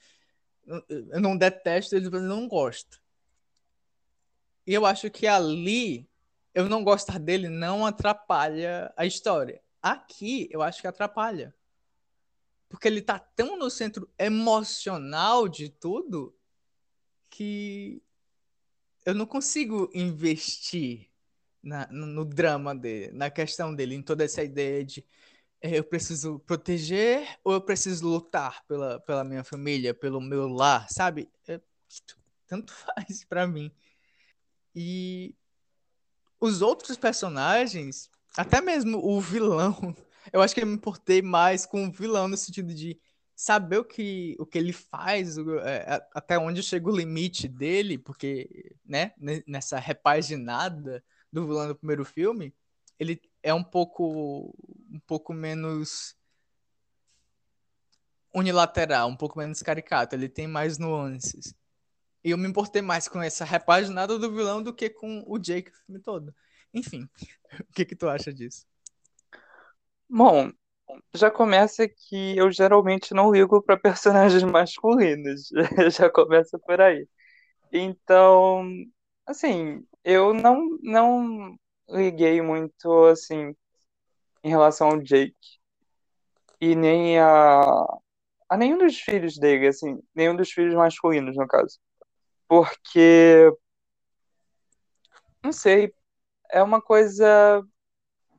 eu não detesto ele, mas não gosto. E eu acho que ali, eu não gostar dele não atrapalha a história. Aqui, eu acho que atrapalha. Porque ele tá tão no centro emocional de tudo que eu não consigo investir na, no, drama dele, na questão dele, em toda essa ideia de eu preciso proteger ou eu preciso lutar pela, pela minha família, pelo meu lar, sabe? É, tanto faz para mim. E os outros personagens, até mesmo o vilão, eu acho que eu me importei mais com o vilão no sentido de saber o que, o que ele faz, é, até onde chega o limite dele, porque, né, nessa repaginada do vilão do primeiro filme, ele é um pouco um pouco menos unilateral, um pouco menos caricato, ele tem mais nuances. E eu me importei mais com essa repaginada do vilão do que com o Jake o filme todo. Enfim, o que que tu acha disso? Bom, já começa que eu geralmente não ligo para personagens masculinos. já começa por aí. Então, assim, eu não, não liguei muito, assim, em relação ao Jake. E nem a, a nenhum dos filhos dele, assim, nenhum dos filhos masculinos, no caso. Porque, não sei, é uma coisa,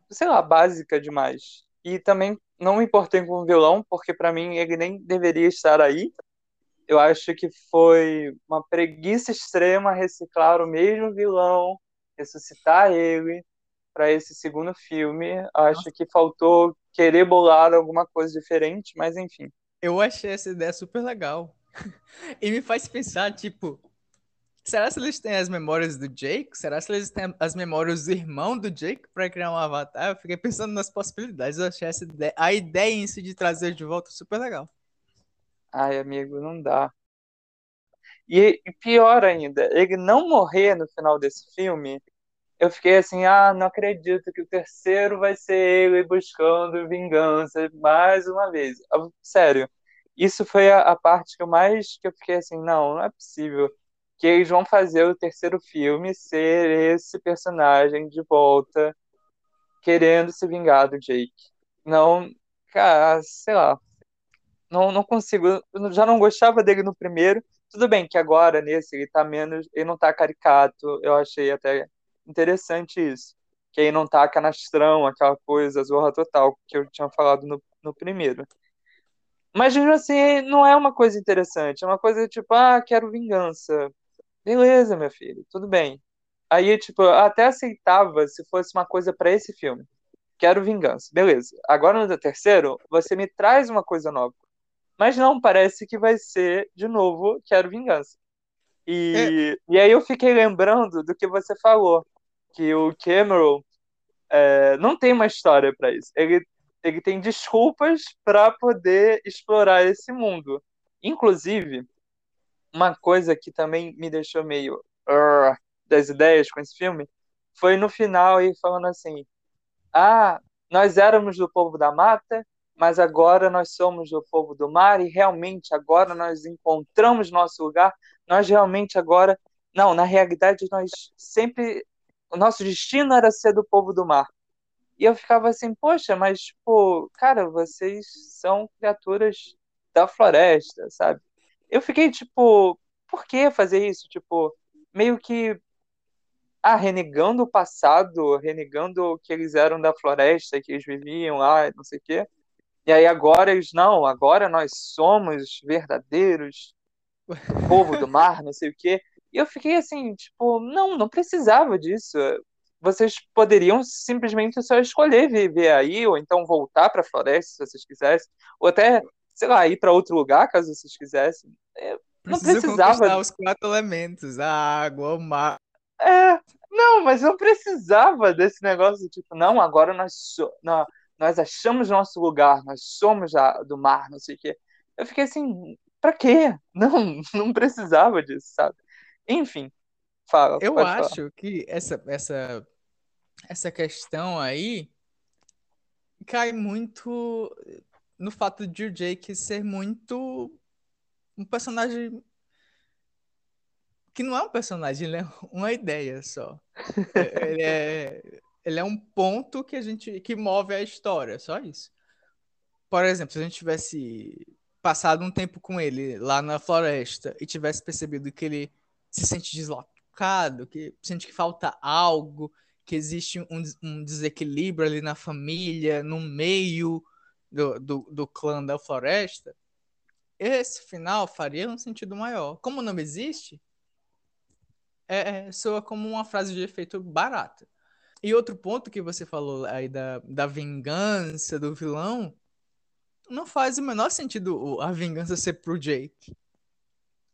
sei lá, básica demais. E também não me importei com o vilão, porque para mim ele nem deveria estar aí. Eu acho que foi uma preguiça extrema reciclar o mesmo vilão, ressuscitar ele para esse segundo filme. Acho Nossa. que faltou querer bolar alguma coisa diferente, mas enfim. Eu achei essa ideia super legal. e me faz pensar, tipo, será que eles têm as memórias do Jake? Será que eles têm as memórias do irmão do Jake para criar um avatar? Eu fiquei pensando nas possibilidades. Eu achei essa ideia, a ideia em si de trazer de volta super legal. Ai, amigo, não dá. E, e pior ainda, ele não morrer no final desse filme, eu fiquei assim, ah, não acredito que o terceiro vai ser ele buscando vingança mais uma vez. Ah, sério, isso foi a, a parte que eu mais que eu fiquei assim, não, não é possível que eles vão fazer o terceiro filme ser esse personagem de volta querendo se vingar do Jake. Não, cara, sei lá não, não consigo. Eu já não gostava dele no primeiro. Tudo bem que agora, nesse, ele tá menos. Ele não tá caricato. Eu achei até interessante isso. Que aí não tá canastrão, aquela coisa, zorra total, que eu tinha falado no, no primeiro. Mas mesmo assim, não é uma coisa interessante. É uma coisa tipo, ah, quero vingança. Beleza, meu filho, tudo bem. Aí, tipo, eu até aceitava se fosse uma coisa para esse filme. Quero vingança. Beleza. Agora no terceiro, você me traz uma coisa nova. Mas não, parece que vai ser, de novo, Quero Vingança. E, é. e aí eu fiquei lembrando do que você falou, que o Cameron é, não tem uma história para isso. Ele, ele tem desculpas para poder explorar esse mundo. Inclusive, uma coisa que também me deixou meio uh, das ideias com esse filme foi no final ele falando assim: Ah, nós éramos do povo da mata mas agora nós somos do povo do mar e realmente agora nós encontramos nosso lugar, nós realmente agora, não, na realidade nós sempre, o nosso destino era ser do povo do mar. E eu ficava assim, poxa, mas, tipo, cara, vocês são criaturas da floresta, sabe? Eu fiquei, tipo, por que fazer isso? Tipo, meio que ah, renegando o passado, renegando o que eles eram da floresta, que eles viviam lá, não sei o quê. E aí agora eles, não, agora nós somos verdadeiros, povo do mar, não sei o quê. E eu fiquei assim, tipo, não, não precisava disso. Vocês poderiam simplesmente só escolher viver aí, ou então voltar para a floresta, se vocês quisessem, ou até, sei lá, ir para outro lugar, caso vocês quisessem. não precisava. os quatro elementos: a água, o mar, é, não, mas não precisava desse negócio, tipo, não, agora nós, so, nós, nós achamos nosso lugar, nós somos a, do mar, não sei o quê. Eu fiquei assim, pra quê? Não, não precisava disso, sabe? Enfim, fala. Eu acho falar. que essa, essa, essa questão aí cai muito no fato de o Jake ser muito um personagem que não é um personagem, ele é uma ideia só. É, ele é, ele é um ponto que a gente que move a história, só isso. Por exemplo, se a gente tivesse passado um tempo com ele lá na floresta e tivesse percebido que ele se sente deslocado, que sente que falta algo, que existe um, um desequilíbrio ali na família, no meio do, do, do clã da floresta, esse final faria um sentido maior. Como não existe, é, é, soa como uma frase de efeito barata. E outro ponto que você falou aí da, da vingança do vilão, não faz o menor sentido a vingança ser pro Jake.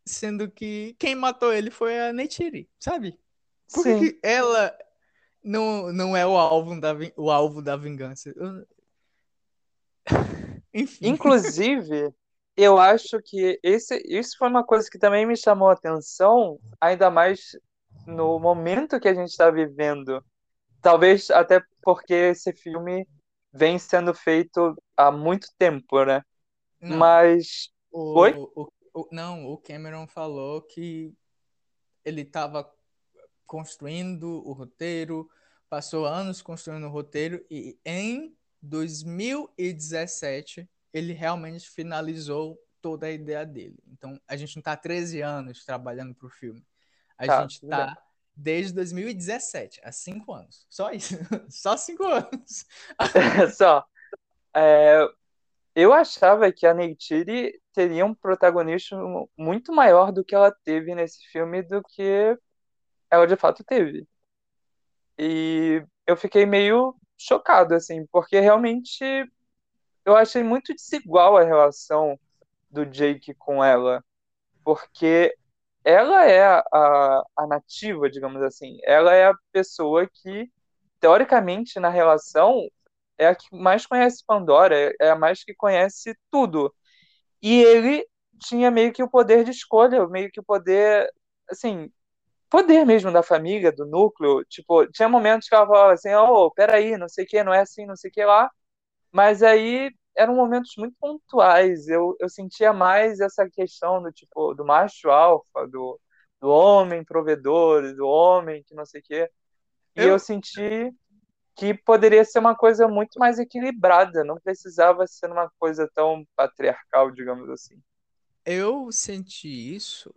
Sendo que quem matou ele foi a Neytiri, sabe? Por que ela não, não é o alvo da, o alvo da vingança? Enfim. Inclusive, eu acho que esse, isso foi uma coisa que também me chamou a atenção, ainda mais no momento que a gente está vivendo. Talvez até porque esse filme vem sendo feito há muito tempo, né? Não, Mas. O, Oi? O, o, não, o Cameron falou que ele estava construindo o roteiro, passou anos construindo o roteiro e em 2017 ele realmente finalizou toda a ideia dele. Então a gente não está 13 anos trabalhando para o filme. A tá, gente tá desde 2017, há cinco anos. Só isso. Só cinco anos. Só. É, eu achava que a Neytiri teria um protagonismo muito maior do que ela teve nesse filme do que ela de fato teve. E eu fiquei meio chocado, assim, porque realmente eu achei muito desigual a relação do Jake com ela. Porque ela é a, a nativa, digamos assim. Ela é a pessoa que, teoricamente, na relação, é a que mais conhece Pandora, é a mais que conhece tudo. E ele tinha meio que o poder de escolha, meio que o poder, assim, poder mesmo da família, do núcleo. Tipo, tinha momentos que ela falava assim, oh, peraí, não sei o que, não é assim, não sei o que lá. Mas aí eram momentos muito pontuais. Eu, eu sentia mais essa questão do tipo do macho alfa, do, do homem provedor, do homem que não sei o quê. E eu... eu senti que poderia ser uma coisa muito mais equilibrada, não precisava ser uma coisa tão patriarcal, digamos assim. Eu senti isso,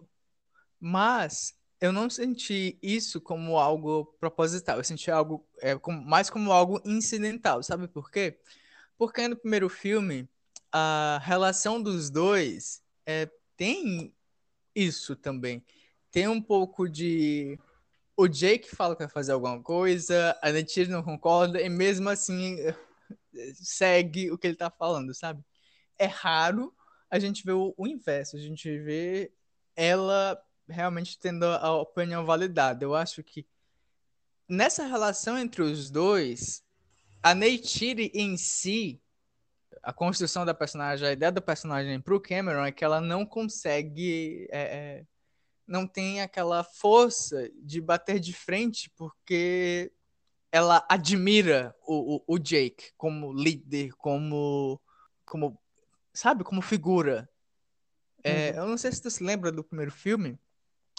mas eu não senti isso como algo proposital. Eu senti algo é, como, mais como algo incidental. Sabe por quê? Porque no primeiro filme, a relação dos dois é, tem isso também. Tem um pouco de. O Jake fala que vai fazer alguma coisa, a Netira não concorda, e mesmo assim segue o que ele tá falando, sabe? É raro a gente ver o, o inverso, a gente vê ela realmente tendo a opinião validada. Eu acho que nessa relação entre os dois, a Neytiri em si, a construção da personagem, a ideia do personagem pro Cameron é que ela não consegue. É, é, não tem aquela força de bater de frente porque ela admira o, o, o Jake como líder, como. como sabe, como figura. É, uhum. Eu não sei se tu se lembra do primeiro filme,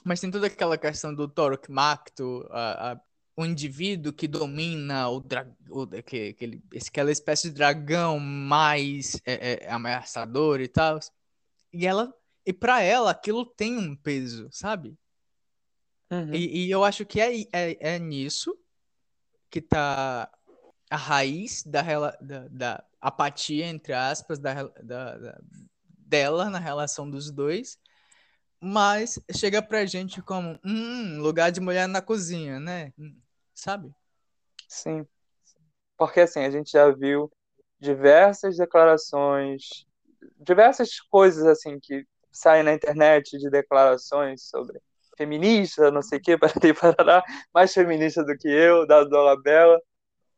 mas tem toda aquela questão do Torok Makto, a, a o indivíduo que domina o, dra o aquele, aquela espécie de dragão mais é, é, ameaçador e tal. E ela e para ela aquilo tem um peso, sabe? Uhum. E, e, eu acho que é, é, é nisso que tá a raiz da, da, da apatia, entre aspas, da, da, da, dela na relação dos dois. Mas chega pra gente como, hum, lugar de mulher na cozinha, né? Sabe? Sim. Porque assim, a gente já viu diversas declarações, diversas coisas assim que saem na internet de declarações sobre feminista, não sei o que, para parará, mais feminista do que eu, da Dolabella,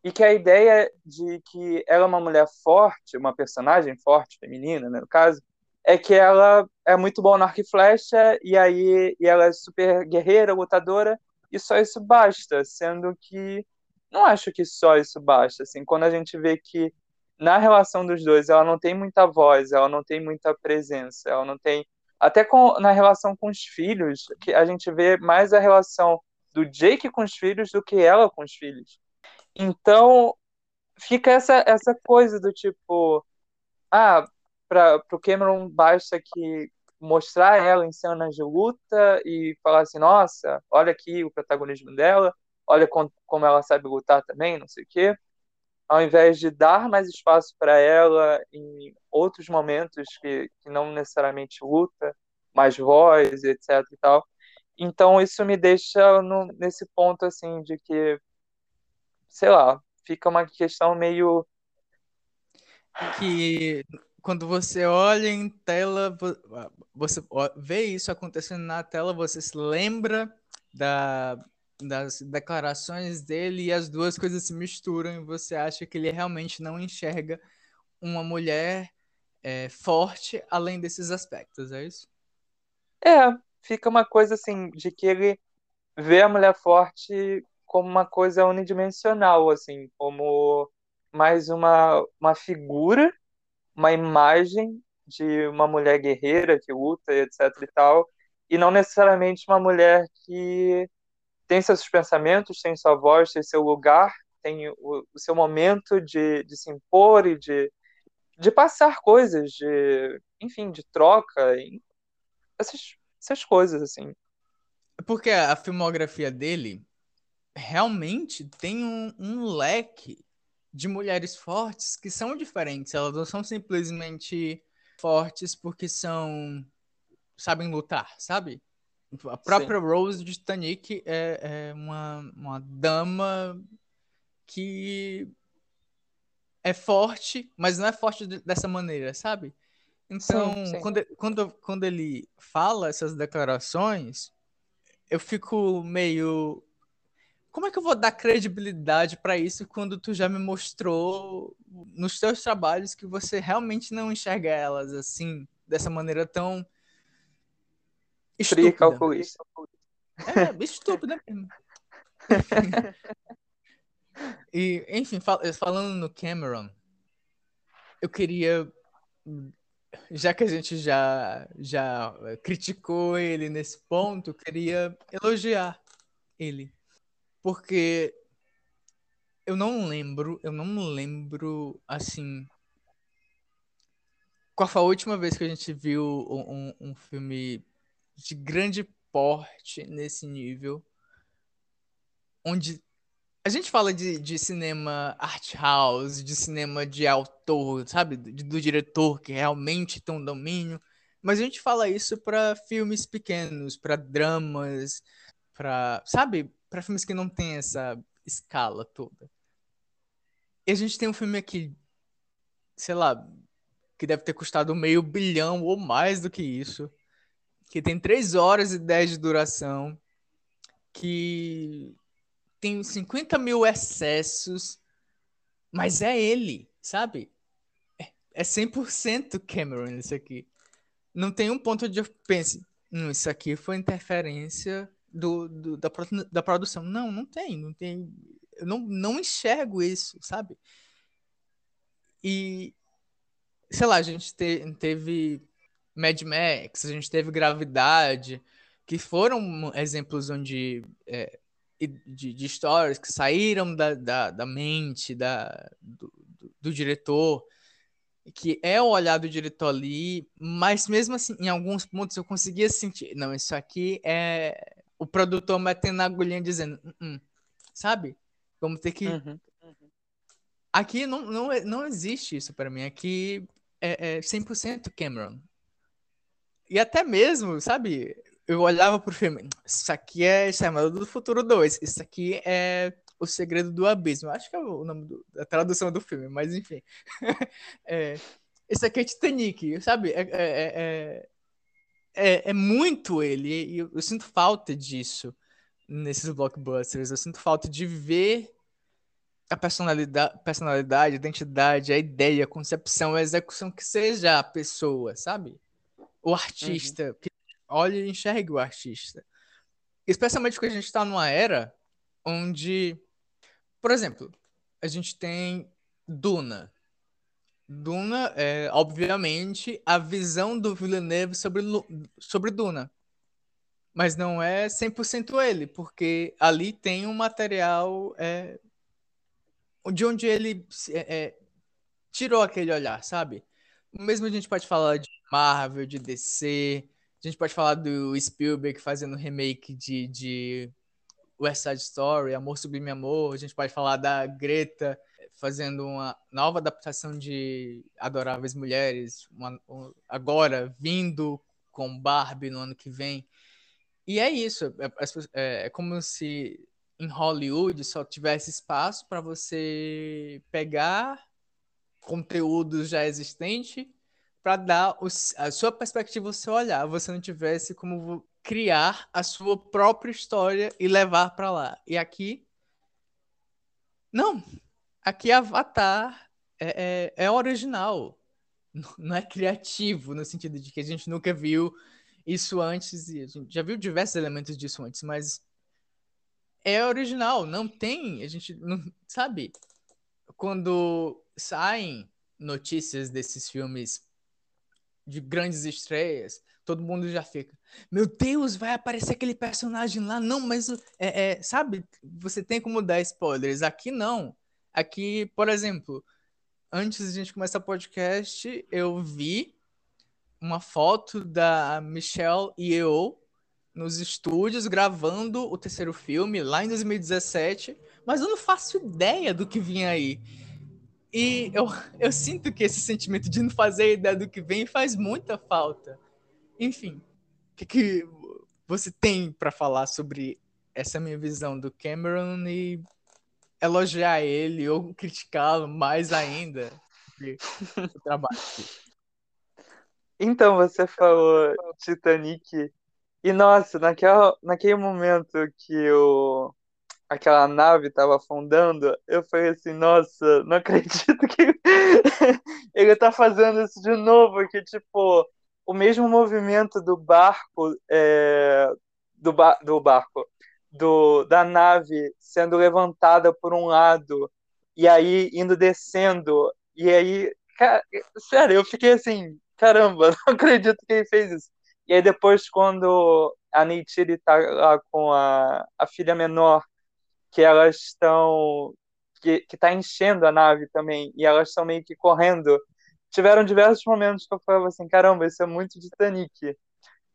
e que a ideia de que ela é uma mulher forte, uma personagem forte, feminina, né, no caso, é que ela é muito boa no arco e flecha, e aí e ela é super guerreira, lutadora, e só isso basta, sendo que não acho que só isso basta, assim, quando a gente vê que na relação dos dois ela não tem muita voz, ela não tem muita presença, ela não tem até com, na relação com os filhos, que a gente vê mais a relação do Jake com os filhos do que ela com os filhos. Então, fica essa, essa coisa do tipo, ah, para o Cameron basta que mostrar ela em cenas de luta e falar assim, nossa, olha aqui o protagonismo dela, olha com, como ela sabe lutar também, não sei o quê. Ao invés de dar mais espaço para ela em outros momentos que, que não necessariamente luta, mais voz, etc e tal. Então isso me deixa no, nesse ponto assim de que sei lá, fica uma questão meio que quando você olha em tela, você vê isso acontecendo na tela, você se lembra da, das declarações dele e as duas coisas se misturam e você acha que ele realmente não enxerga uma mulher é, forte além desses aspectos, é isso? É, fica uma coisa assim, de que ele vê a mulher forte como uma coisa unidimensional, assim, como mais uma, uma figura, uma imagem de uma mulher guerreira que luta, etc e tal, e não necessariamente uma mulher que tem seus pensamentos, tem sua voz, tem seu lugar, tem o, o seu momento de, de se impor e de, de passar coisas, de, enfim, de troca, essas, essas coisas, assim. Porque a filmografia dele realmente tem um, um leque de mulheres fortes que são diferentes. Elas não são simplesmente fortes porque são sabem lutar, sabe? A própria Sim. Rose de Titanic é, é uma, uma dama que é forte, mas não é forte dessa maneira, sabe? Então, sim, sim. Quando, quando, quando ele fala essas declarações, eu fico meio. Como é que eu vou dar credibilidade para isso quando tu já me mostrou nos teus trabalhos que você realmente não enxerga elas assim, dessa maneira tão estúpida? Fria calculista. É, estúpida mesmo. e, enfim, fal falando no Cameron, eu queria já que a gente já, já criticou ele nesse ponto, eu queria elogiar ele. Porque eu não lembro, eu não lembro, assim. Qual foi a última vez que a gente viu um, um filme de grande porte nesse nível? Onde a gente fala de, de cinema art house, de cinema de autor, sabe? Do, do diretor que realmente tem um domínio. Mas a gente fala isso para filmes pequenos, para dramas, para, sabe? Para filmes que não tem essa escala toda. E a gente tem um filme aqui, sei lá, que deve ter custado meio bilhão ou mais do que isso, que tem 3 horas e 10 de duração, que tem 50 mil excessos, mas é ele, sabe? É 100% é Cameron isso aqui. Não tem um ponto de eu pense, hum, isso aqui foi interferência do, do da, da produção. Não, não tem, não tem. Eu não, não enxergo isso, sabe? E, sei lá, a gente te, teve Mad Max, a gente teve Gravidade, que foram exemplos onde é, de, de histórias que saíram da, da, da mente da, do, do, do, diretor, que é o olhar do diretor ali, mas mesmo assim, em alguns pontos eu conseguia sentir, não, isso aqui é o produtor metendo a agulhinha dizendo, uh -uh, sabe? Vamos ter que. Uhum. Aqui não, não, não existe isso para mim. Aqui é, é 100% Cameron. E até mesmo, sabe? Eu olhava pro filme. Isso aqui é Exterminador do Futuro 2. Isso aqui é O Segredo do Abismo. Acho que é o nome do, da tradução do filme, mas enfim. é, isso aqui é Titanic, sabe? É, é, é, é, muito ele. E eu, eu sinto falta disso nesses blockbusters. Eu sinto falta de ver a personalidade, personalidade, a identidade, a ideia, a concepção, a execução que seja a pessoa, sabe? O artista, uhum. que olhe e enxergue o artista. Especialmente porque a gente está numa era onde, por exemplo, a gente tem Duna. Duna é, obviamente, a visão do Villeneuve sobre, sobre Duna. Mas não é 100% ele, porque ali tem um material é, de onde ele é, é, tirou aquele olhar, sabe? Mesmo a gente pode falar de Marvel, de DC, a gente pode falar do Spielberg fazendo remake de, de West Side Story, Amor Sublime Amor, a gente pode falar da Greta fazendo uma nova adaptação de Adoráveis Mulheres, uma, um, agora vindo com Barbie no ano que vem. E é isso, é, é, é como se em Hollywood só tivesse espaço para você pegar conteúdos já existentes para dar a sua perspectiva, o seu olhar. Você não tivesse como criar a sua própria história e levar para lá. E aqui, não. Aqui Avatar é, é, é original. Não é criativo, no sentido de que a gente nunca viu isso antes. E a gente já viu diversos elementos disso antes, mas é original, não tem, a gente não sabe quando saem notícias desses filmes de grandes estreias, todo mundo já fica, meu Deus, vai aparecer aquele personagem lá, não, mas é, é sabe, você tem como dar spoilers, aqui não, aqui, por exemplo, antes de a gente começar o podcast, eu vi uma foto da Michelle Yeoh nos estúdios gravando o terceiro filme lá em 2017, mas eu não faço ideia do que vinha aí. E eu, eu sinto que esse sentimento de não fazer ideia do que vem faz muita falta. Enfim, o que, que você tem para falar sobre essa minha visão do Cameron e elogiar ele ou criticá-lo mais ainda o trabalho. Então, você falou Titanic. E nossa, naquela, naquele momento que o, aquela nave estava afundando, eu falei assim, nossa, não acredito que ele tá fazendo isso de novo, que tipo, o mesmo movimento do barco, é, do, ba do barco, do, da nave sendo levantada por um lado e aí indo descendo, e aí, cara, sério, eu fiquei assim, caramba, não acredito que ele fez isso. E aí depois, quando a Neytiri tá lá com a, a filha menor, que elas estão... Que, que tá enchendo a nave também, e elas estão meio que correndo. Tiveram diversos momentos que eu falava assim, caramba, isso é muito Titanic.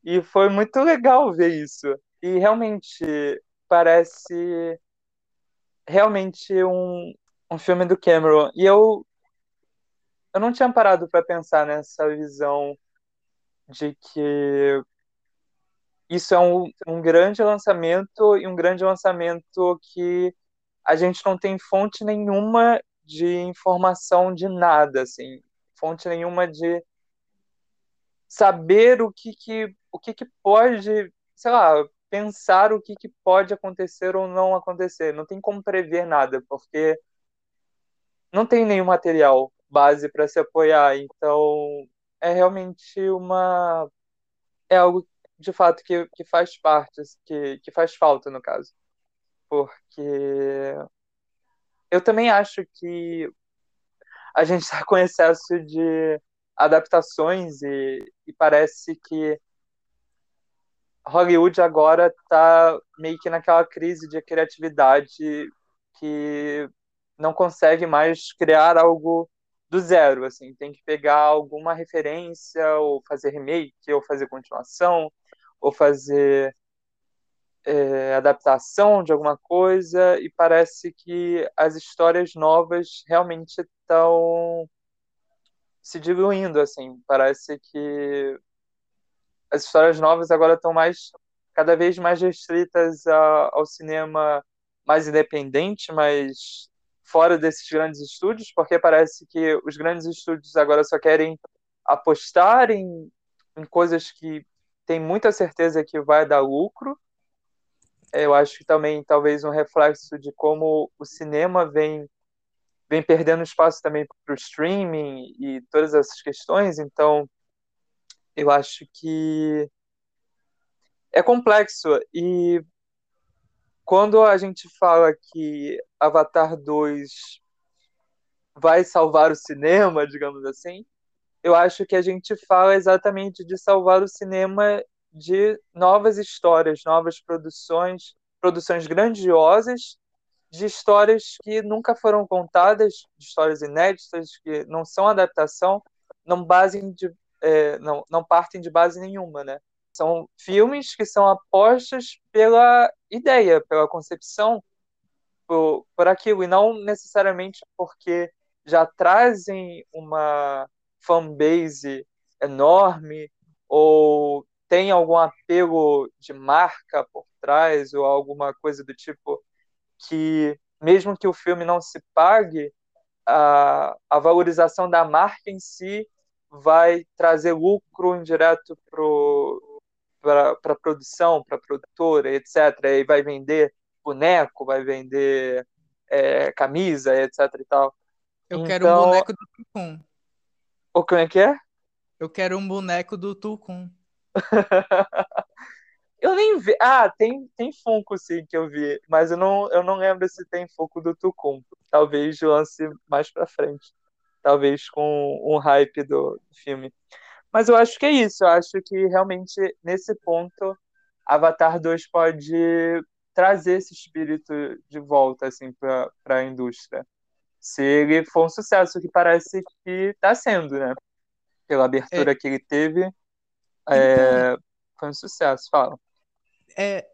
E foi muito legal ver isso. E realmente parece realmente um, um filme do Cameron. E eu eu não tinha parado para pensar nessa visão de que isso é um, um grande lançamento e um grande lançamento que a gente não tem fonte nenhuma de informação de nada, assim, fonte nenhuma de saber o que que, o que, que pode, sei lá, pensar o que, que pode acontecer ou não acontecer. Não tem como prever nada, porque não tem nenhum material base para se apoiar. Então, é realmente uma é algo de fato que, que faz parte, que, que faz falta no caso. Porque eu também acho que a gente está com excesso de adaptações e, e parece que Hollywood agora está meio que naquela crise de criatividade que não consegue mais criar algo do zero, assim, tem que pegar alguma referência, ou fazer remake, ou fazer continuação, ou fazer é, adaptação de alguma coisa, e parece que as histórias novas realmente estão se diluindo, assim, parece que as histórias novas agora estão mais cada vez mais restritas a, ao cinema mais independente, mais fora desses grandes estúdios, porque parece que os grandes estúdios agora só querem apostar em, em coisas que tem muita certeza que vai dar lucro. Eu acho que também talvez um reflexo de como o cinema vem vem perdendo espaço também para o streaming e todas essas questões. Então, eu acho que é complexo e quando a gente fala que Avatar 2 vai salvar o cinema, digamos assim, eu acho que a gente fala exatamente de salvar o cinema de novas histórias, novas produções, produções grandiosas, de histórias que nunca foram contadas, de histórias inéditas, que não são adaptação, não, basem de, é, não, não partem de base nenhuma, né? São filmes que são apostas pela ideia, pela concepção, por, por aquilo, e não necessariamente porque já trazem uma fanbase enorme ou tem algum apelo de marca por trás ou alguma coisa do tipo que mesmo que o filme não se pague a, a valorização da marca em si vai trazer lucro indireto para a produção, para a produtora, etc. E vai vender boneco, vai vender é, camisa, etc. E tal. Eu então, quero um então boneco do Tucum. O que é que é? Eu quero um boneco do Tucum. eu nem vi. Ah, tem, tem Funko sim que eu vi, mas eu não, eu não lembro se tem Funko do Tucum. Talvez lance mais pra frente talvez com um hype do filme. Mas eu acho que é isso, eu acho que realmente nesse ponto Avatar 2 pode trazer esse espírito de volta assim para a indústria. Se ele for um sucesso, que parece que está sendo, né? Pela abertura é. que ele teve, é, então, foi um sucesso. Fala. É,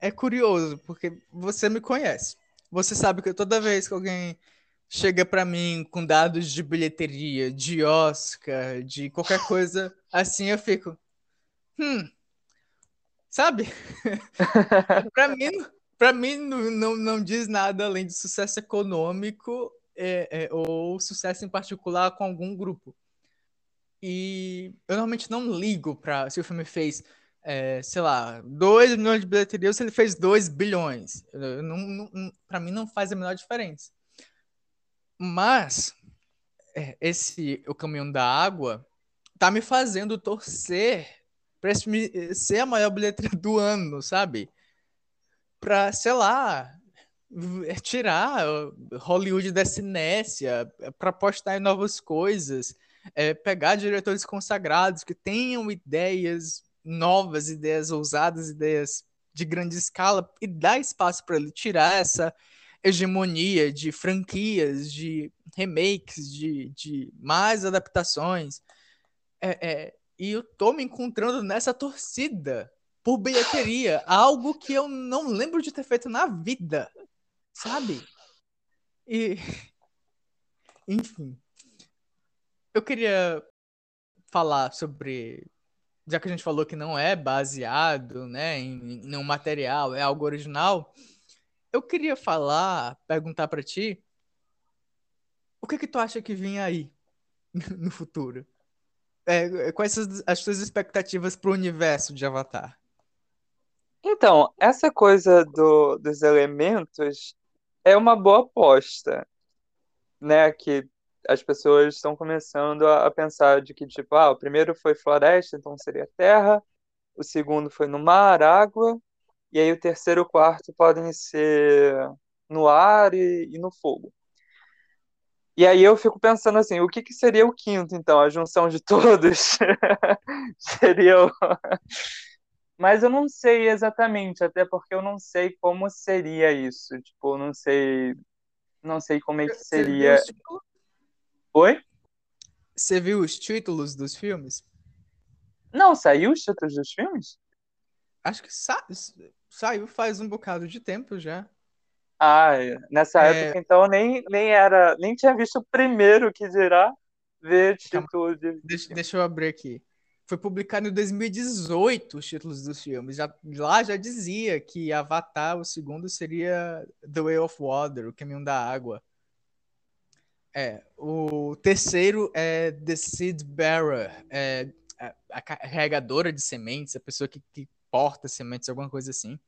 é curioso, porque você me conhece. Você sabe que toda vez que alguém chega para mim com dados de bilheteria, de Oscar, de qualquer coisa assim, eu fico. Hum. Sabe? para mim, para mim não, não, não diz nada além de sucesso econômico é, é, ou sucesso em particular com algum grupo. E eu normalmente não ligo para se o filme fez, é, sei lá, 2 milhões de bilheteria ou se ele fez 2 bilhões. não, não para mim não faz a menor diferença. Mas é, esse o caminhão da água tá me fazendo torcer para ser a maior bilheteria do ano, sabe? Para, sei lá, tirar Hollywood dessa inércia, para apostar em novas coisas, é, pegar diretores consagrados que tenham ideias novas, ideias ousadas, ideias de grande escala e dar espaço para ele tirar essa hegemonia de franquias, de remakes, de, de mais adaptações. É, é, e eu tô me encontrando nessa torcida por bilheteria, algo que eu não lembro de ter feito na vida, sabe? E enfim, eu queria falar sobre, já que a gente falou que não é baseado, né, em, em um material, é algo original. Eu queria falar, perguntar para ti, o que que tu acha que vem aí no futuro? É, quais são as tuas expectativas para o universo de Avatar? Então, essa coisa do, dos elementos é uma boa aposta, né? Que as pessoas estão começando a, a, pensar de que, tipo, ah, o primeiro foi floresta, então seria terra, o segundo foi no mar, água, e aí o terceiro e o quarto podem ser no ar e, e no fogo. E aí eu fico pensando assim, o que, que seria o quinto, então? A junção de todos? seria o... Mas eu não sei exatamente, até porque eu não sei como seria isso. Tipo, eu não sei. Não sei como é que seria. Oi? Você viu os títulos dos filmes? Não, saiu os títulos dos filmes? Acho que sa- saiu faz um bocado de tempo já. Ah, nessa É, época, então, nem, nem era. Nem tinha visto o primeiro que dirá ver título de. deixa, deixa eu abrir aqui. Foi publicado em 2018 os títulos dos filmes. Já, lá já dizia que Avatar, o segundo, seria The Way of Water, o Caminho da Água. É, o terceiro é The Seed Bearer, é, a, a carregadora de sementes, a pessoa que, que porta sementes, alguma coisa assim.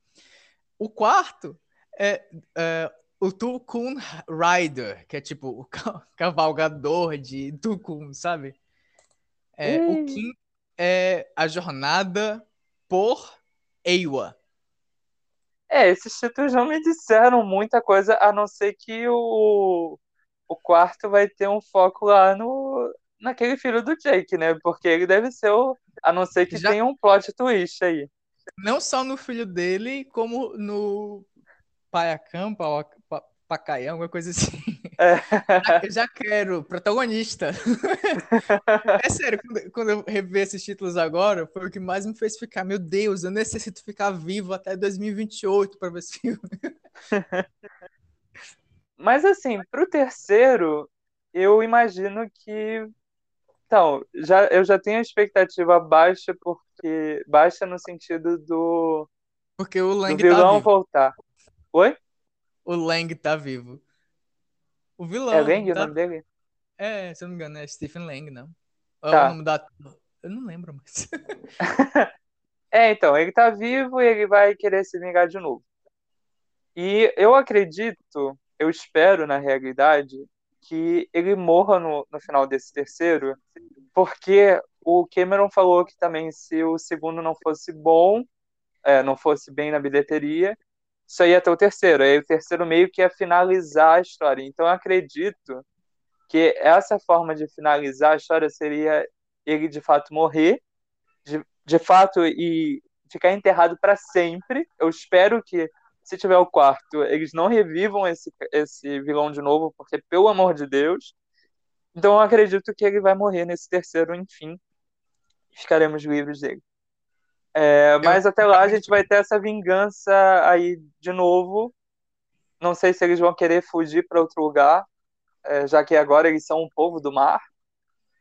O quarto é, é o Tulkun Rider, que é tipo o ca- cavalgador de Tulkun, sabe? É, o quinto é a jornada por Eywa. É, esses títulos não me disseram muita coisa, a não ser que o, o quarto vai ter um foco lá no, naquele filho do Jake, né? Porque ele deve ser o. A não ser que Já tenha um plot twist aí. Não só no filho dele, como no Paiacam, Pau- Pa- Pacaião, alguma coisa assim. É. Já- Eu já quero protagonista. É sério, quando, quando eu revi esses títulos agora, foi o que mais me fez ficar, meu Deus, eu necessito ficar vivo até 2028 para ver esse filme. Mas assim, pro terceiro, eu imagino que. Então, já, eu já tenho a expectativa baixa, porque. Baixa no sentido do, Porque o do Lang tá vilão vivo. voltar. Oi? O Lang tá vivo. O É vilão Lang o tá. nome dele? É, se eu não me engano, é Stephen Lang, não. É o Tá. nome da. Eu não lembro mais. É, então, ele tá vivo e ele vai querer se vingar de novo. E eu acredito, eu espero na realidade, que ele morra no, no final desse terceiro, porque o Cameron falou que também se o segundo não fosse bom, é, não fosse bem na bilheteria, só ia ter o terceiro. Aí o terceiro meio que ia finalizar a história. Então eu acredito que essa forma de finalizar a história seria ele de fato morrer, de, de fato e ficar enterrado para sempre. Eu espero que se tiver o quarto, eles não revivam esse, esse vilão de novo, porque pelo amor de Deus. Então eu acredito que ele vai morrer nesse terceiro, enfim. Ficaremos livres dele. É, mas até lá a gente vai ter essa vingança aí de novo. Não sei se eles vão querer fugir para outro lugar, é, já que agora eles são um povo do mar.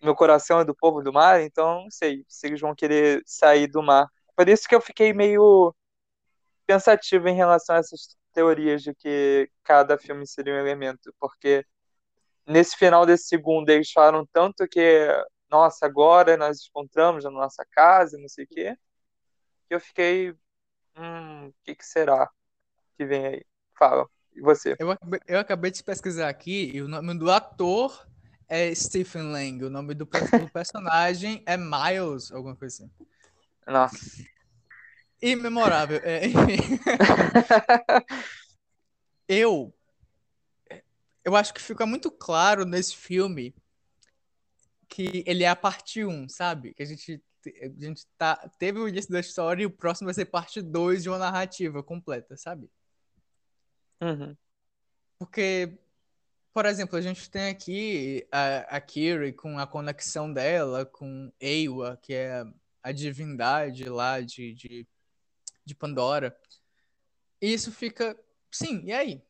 Meu coração é do povo do mar, então não sei se eles vão querer sair do mar. Por isso que eu fiquei meio pensativo em relação a essas teorias de que cada filme seria um elemento, porque nesse final desse segundo eles falaram tanto que, nossa, agora nós nos encontramos na nossa casa, não sei o quê, que eu fiquei, hum, o que que será que vem aí? Fala, e você? Eu acabei, eu acabei de pesquisar aqui e o nome do ator é Stephen Lang. O nome do, do personagem é Miles, alguma coisa assim. Nossa. Imemorável. É, enfim. Eu, eu acho que fica muito claro nesse filme que ele é a parte 1, sabe? Que a gente, a gente tá, teve o início da história e o próximo vai ser parte 2 de uma narrativa completa, sabe? Uhum. Porque, por exemplo, a gente tem aqui a, a Kiri com a conexão dela com Eywa, que é a divindade lá de, de, de Pandora. E isso fica. Sim, e aí?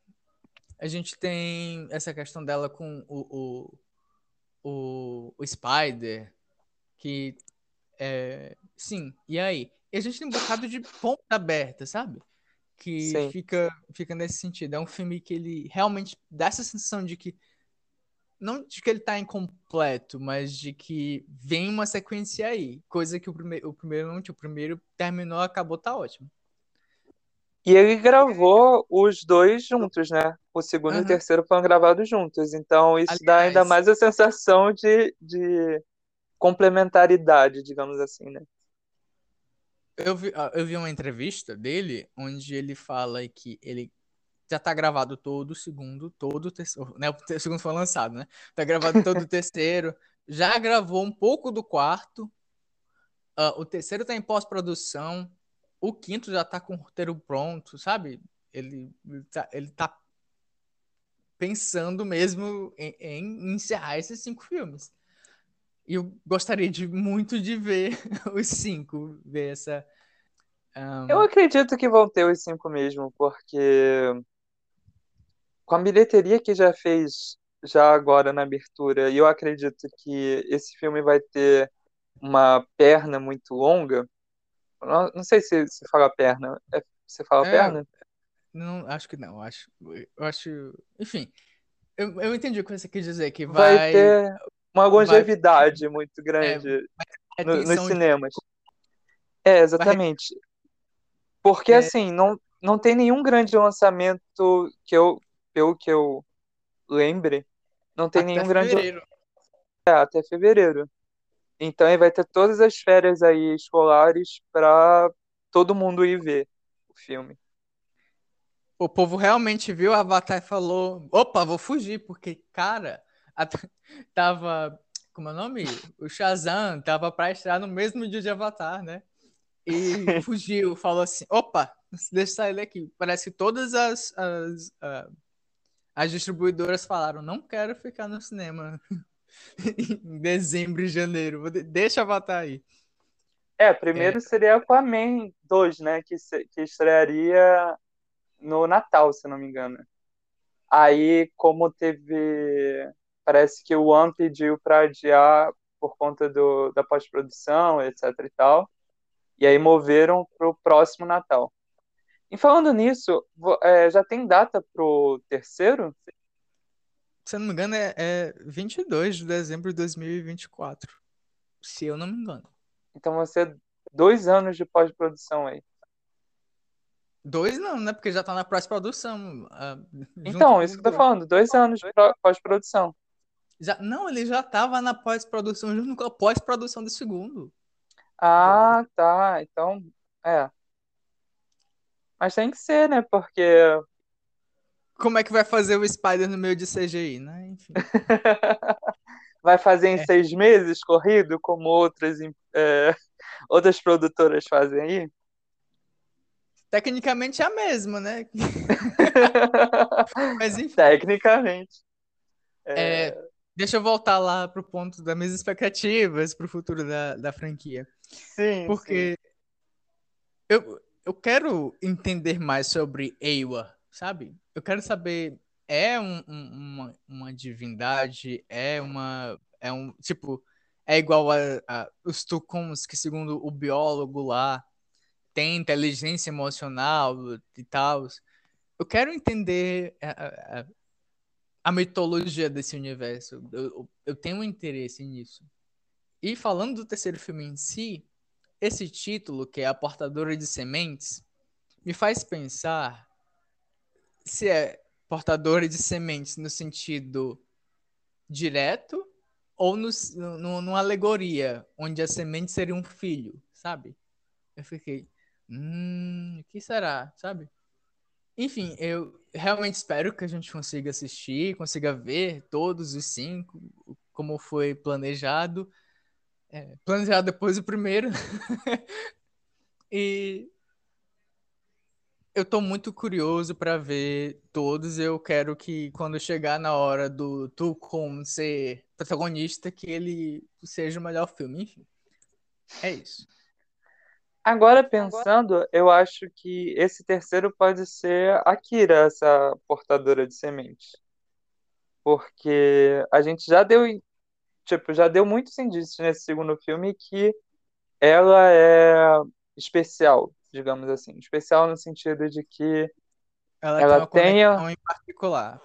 A gente tem essa questão dela com o, o, o, o Spider, que é. Sim, e aí? E a gente tem um bocado de ponta aberta, sabe? Que Sim. fica, fica nesse sentido. É um filme que ele realmente dá essa sensação de que. Não de que ele tá incompleto, mas de que vem uma sequência aí. Coisa que o, prime o primeiro não tinha. O primeiro terminou, acabou, tá ótimo. E ele gravou os dois juntos, né? O segundo e o Aham. terceiro foram gravados juntos. Então, isso dá ainda Aliás, mais a sensação de, de complementaridade, digamos assim, né? eu vi, ah, eu vi uma entrevista dele onde ele fala que ele já tá gravado todo o segundo, todo o terceiro, né? O segundo foi lançado, né? Tá gravado todo o terceiro, já gravou um pouco do quarto, ah, o terceiro tá em pós-produção, o quinto já tá com o roteiro pronto, sabe? Ele, ele, tá, ele tá pensando mesmo em, em, encerrar esses cinco filmes. E eu gostaria de muito de ver os cinco, ver essa. Um... Eu acredito que vão ter os cinco mesmo, porque com a bilheteria que já fez já agora na abertura, e eu acredito que esse filme vai ter uma perna muito longa. Não, não sei se se fala perna. É, você fala é, perna? Não, acho que não. Acho, eu acho. Enfim, eu, eu entendi o que você quis dizer, que vai. Vai ter uma longevidade vai, muito grande é, no, nos cinemas. De... É, exatamente. Vai... Porque, é... assim, não, não tem nenhum grande lançamento que eu, pelo que eu lembre, não tem até nenhum fevereiro. grande. É, até fevereiro. Então ele vai ter todas as férias aí escolares para todo mundo ir ver o filme. O povo realmente viu Avatar e falou: opa, vou fugir, porque, cara, tava. Como é o nome? O Shazam tava pra estrear no mesmo dia de Avatar, né? E fugiu, falou assim: opa, deixa eu sair daqui. Parece que todas as, as, uh, as distribuidoras falaram: não quero ficar no cinema em dezembro e janeiro. Deixa Avatar aí. É, primeiro é. seria Aquaman 2, né? Que, que estrearia no Natal, se não me engano. Aí, como teve. Parece que o One pediu para adiar por conta do, da pós-produção, etc e tal. E aí moveram para o próximo Natal. E falando nisso, é, já tem data pro terceiro? Se eu não me engano, é, é 22 de dezembro de 2024. Se eu não me engano. Então vai ser dois anos de pós-produção aí. Dois não, né? Porque já tá na pós-produção. Uh, então, isso que eu tô falando, dois anos de pós-produção. Já, não, ele já tava na pós-produção junto com a pós-produção do segundo. Ah, tá. Então, é. Mas tem que ser, né? Porque. Como é que vai fazer o Spider no meio de CGI, né? Enfim. vai fazer em é. seis meses corrido, como outras, é, outras produtoras fazem aí? Tecnicamente é a mesma, né? Mas enfim. Tecnicamente. É... É, deixa eu voltar lá pro ponto das minhas expectativas pro futuro da, da franquia. Sim. Porque sim. Eu, eu quero entender mais sobre Ewa, sabe? Eu quero saber. É um, um, uma, uma divindade? É uma. É um. Tipo, é igual a, a os Tucuns, que segundo o biólogo lá, tem inteligência emocional e tal. Eu quero entender a, a, a mitologia desse universo. Eu, eu tenho um interesse nisso. E falando do terceiro filme em si, esse título, que é A Portadora de Sementes, me faz pensar se é portadora de sementes no sentido direto ou no, no, numa alegoria, onde a semente seria um filho, sabe? Eu fiquei, Hum, o que será, sabe? Enfim, eu realmente espero que a gente consiga assistir, consiga ver todos os cinco, como foi planejado. É, planejado depois do primeiro. e eu tô muito curioso para ver todos. Eu quero que quando chegar na hora do Tucum ser protagonista, que ele seja o melhor filme. Enfim, é isso. Agora pensando, eu acho que esse terceiro pode ser a Kira, essa portadora de sementes. Porque a gente já deu, tipo, já deu muitos indícios nesse segundo filme que ela é especial, digamos assim. Especial no sentido de que ela, ela tem tenha em particular.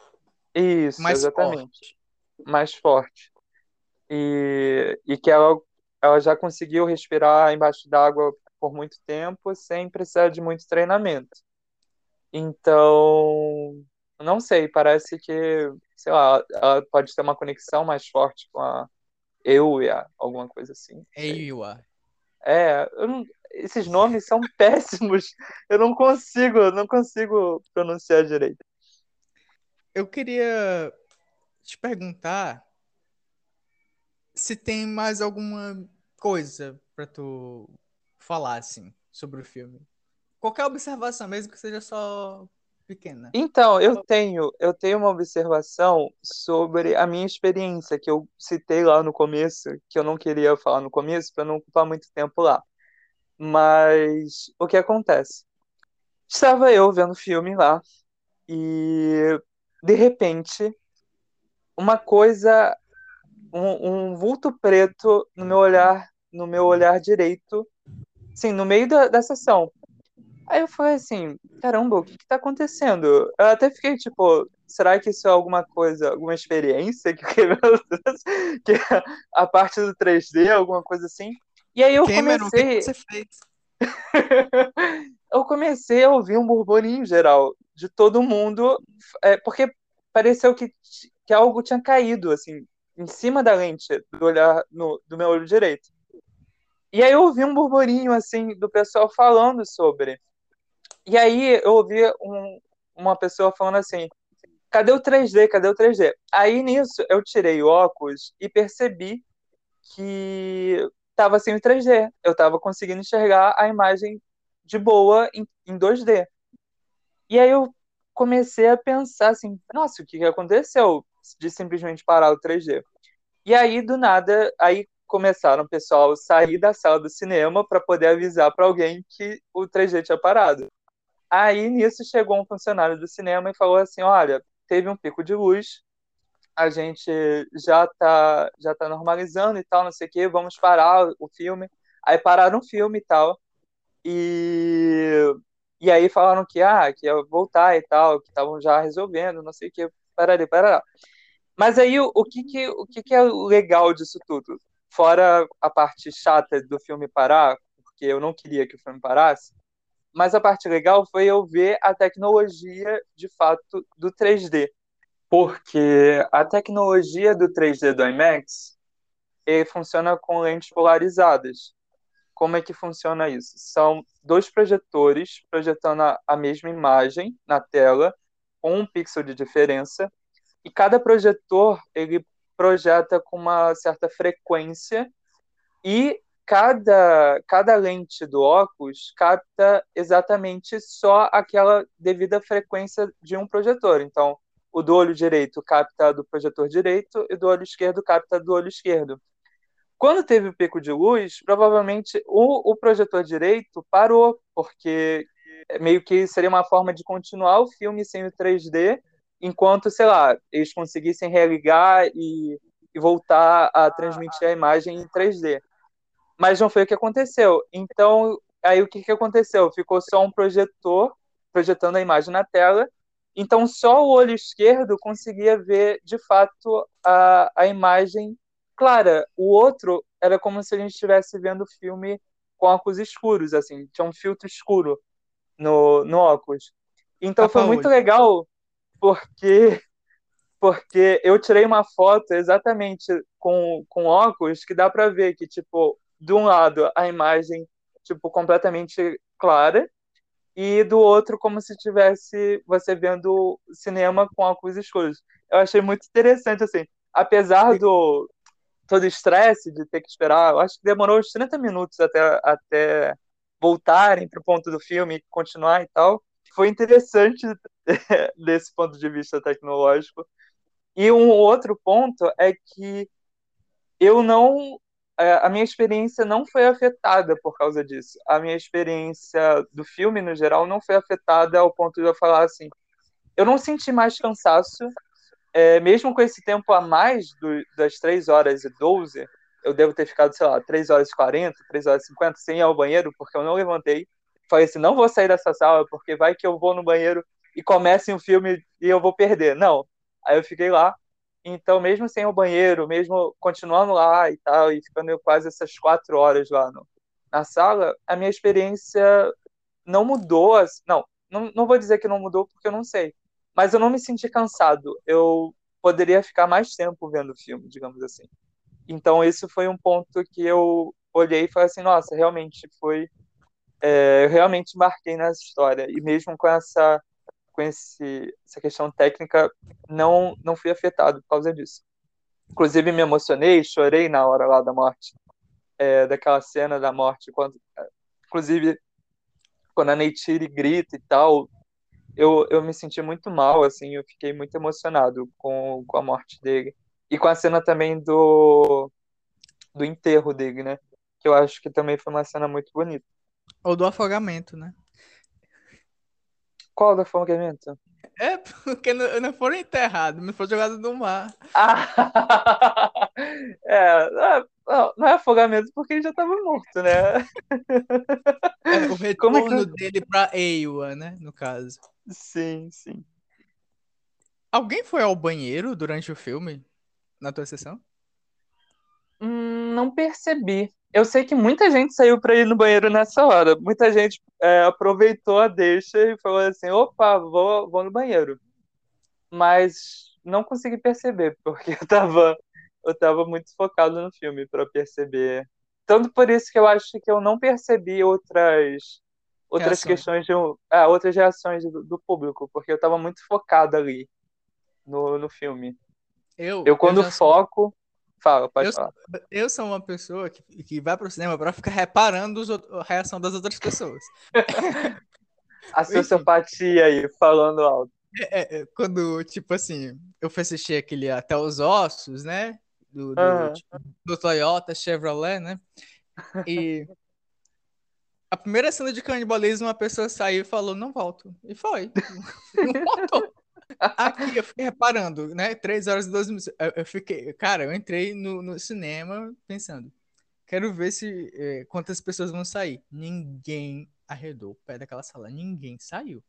Isso, mais exatamente. Forte. Mais forte. E, e que ela, ela já conseguiu respirar embaixo d'água por muito tempo sem precisar de muito treinamento. Então, não sei, parece que, sei lá, ela pode ter uma conexão mais forte com a Euia, alguma coisa assim. Euia. É, não, esses nomes são péssimos. Eu não consigo, não consigo pronunciar direito. Eu queria te perguntar se tem mais alguma coisa para tu falar, assim, sobre o filme. qualquer observação, mesmo que seja só pequena. Então, eu tenho, eu tenho uma observação sobre a minha experiência que eu citei lá no começo, que eu não queria falar no começo para não ocupar muito tempo lá. Mas o que acontece? Estava eu vendo filme lá e de repente uma coisa, um, um vulto preto no meu olhar, no meu olhar direito, sim, no meio da, da sessão. Aí eu falei assim, caramba, o que que tá acontecendo? Eu até fiquei tipo, será que isso é alguma coisa, alguma experiência que, que a parte do 3D, alguma coisa assim? E aí eu Cameron, o comecei, que você fez? eu comecei a ouvir um burburinho geral de todo mundo, é, porque pareceu que, que algo tinha caído assim em cima da lente do olhar no, do meu olho direito. E aí eu ouvi um burburinho assim do pessoal falando sobre. E aí eu ouvi um, uma pessoa falando assim: cadê o 3D? Cadê o 3D? Aí nisso eu tirei o óculos e percebi que estava sem o 3D. Eu estava conseguindo enxergar a imagem de boa em, em 2D. E aí eu comecei a pensar assim: nossa, o que, que aconteceu de simplesmente parar o 3D? E aí, do nada, aí começaram o pessoal a sair da sala do cinema para poder avisar para alguém que o 3D tinha parado. Aí nisso chegou um funcionário do cinema e falou assim: olha, teve um pico de luz, a gente já tá, já tá normalizando e tal, não sei o que, vamos parar o filme. Aí pararam o filme e tal. E, e aí falaram que, ah, que ia voltar e tal, que estavam já resolvendo, não sei o que, pararei, parará. Mas aí o, o, que, que, o que, que é legal disso tudo? Fora a parte chata do filme parar, porque eu não queria que o filme parasse, mas a parte legal foi eu ver a tecnologia de fato do 3D. Porque a tecnologia do 3D do IMAX ele funciona com lentes polarizadas. Como é que funciona isso? São dois projetores projetando a, a mesma imagem na tela, com um pixel de diferença, e cada projetor ele projeta com uma certa frequência e cada, cada lente do óculos capta exatamente só aquela devida frequência de um projetor. Então, o do olho direito capta do projetor direito e do olho esquerdo capta do olho esquerdo. Quando teve o pico de luz, provavelmente o, o projetor direito parou, porque meio que seria uma forma de continuar o filme sem o 3D, enquanto, sei lá, eles conseguissem religar e, e voltar a transmitir a imagem em 3D mas não foi o que aconteceu. Então, aí o que, que aconteceu? Ficou só um projetor projetando a imagem na tela, então só o olho esquerdo conseguia ver de fato a, a imagem clara. O outro era como se a gente estivesse vendo o filme com óculos escuros, assim, tinha um filtro escuro no, no óculos. Então foi muito legal porque porque eu tirei uma foto exatamente com, com óculos que dá para ver que tipo de um lado a imagem tipo completamente clara e do outro como se tivesse você vendo cinema com óculos escuros. Eu achei muito interessante assim, apesar do todo o estresse de ter que esperar, eu acho que demorou uns 30 minutos até até voltarem para o ponto do filme e continuar e tal. Foi interessante desse ponto de vista tecnológico. E um outro ponto é que eu não a minha experiência não foi afetada por causa disso. A minha experiência do filme, no geral, não foi afetada ao ponto de eu falar assim. Eu não senti mais cansaço, é, mesmo com esse tempo a mais do, das 3 horas e 12, eu devo ter ficado, sei lá, 3 horas e 40, 3 horas e 50, sem ir ao banheiro, porque eu não levantei. Falei assim: não vou sair dessa sala, porque vai que eu vou no banheiro e comece um filme e eu vou perder. Não. Aí eu fiquei lá, então, mesmo sem o banheiro, mesmo continuando lá e tal, e ficando quase essas quatro horas lá no, na sala, a minha experiência não mudou. Não, não, não vou dizer que não mudou, porque eu não sei. Mas eu não me senti cansado. Eu poderia ficar mais tempo vendo o filme, digamos assim. Então, esse foi um ponto que eu olhei e falei assim: nossa, realmente foi. É, eu realmente marquei nessa história. E mesmo com essa com esse, essa questão técnica, não, não fui afetado por causa disso. Inclusive, me emocionei, chorei na hora lá da morte, é, daquela cena da morte. quando Inclusive, quando a Neytiri grita e tal, eu, eu me senti muito mal, assim, eu fiquei muito emocionado com, com a morte dele. E com a cena também do, do enterro dele, né? Que eu acho que também foi uma cena muito bonita. Ou do afogamento, né? Qual afogamento? É, porque não, não foram enterrados, mas foram jogados no mar. Ah! é, não é afogamento porque ele já estava morto, né? É, o retorno que... dele para Eiwa, né? No caso. Sim, sim. Alguém foi ao banheiro durante o filme? Na tua sessão? Hum, não percebi. Eu sei que muita gente saiu para ir no banheiro nessa hora. Muita gente é, aproveitou a deixa e falou assim: opa, vou, vou no banheiro. Mas não consegui perceber, porque eu tava, eu tava muito focado no filme para perceber. Tanto por isso que eu acho que eu não percebi outras outras questões de é, outras reações do, do, público, porque eu tava muito focado ali no, no filme. Eu, eu quando eu foco, Fala, pode eu, falar. Eu sou uma pessoa que, que vai pro cinema para ficar reparando os, a reação das outras pessoas. a sociopatia aí, falando alto. É, é, é, quando, tipo assim, eu fui assistir aquele Até os Ossos, né? Do, do, uhum. tipo, do Toyota Chevrolet, né? E a primeira cena de canibalismo, uma pessoa saiu e falou, não volto. E foi. não voltou. Aqui eu fiquei reparando, né? 3 horas e 12 minutos. Eu, fiquei, cara, eu entrei no, no, cinema pensando, quero ver se é, quantas pessoas vão sair. Ninguém arredou o pé daquela sala, ninguém saiu.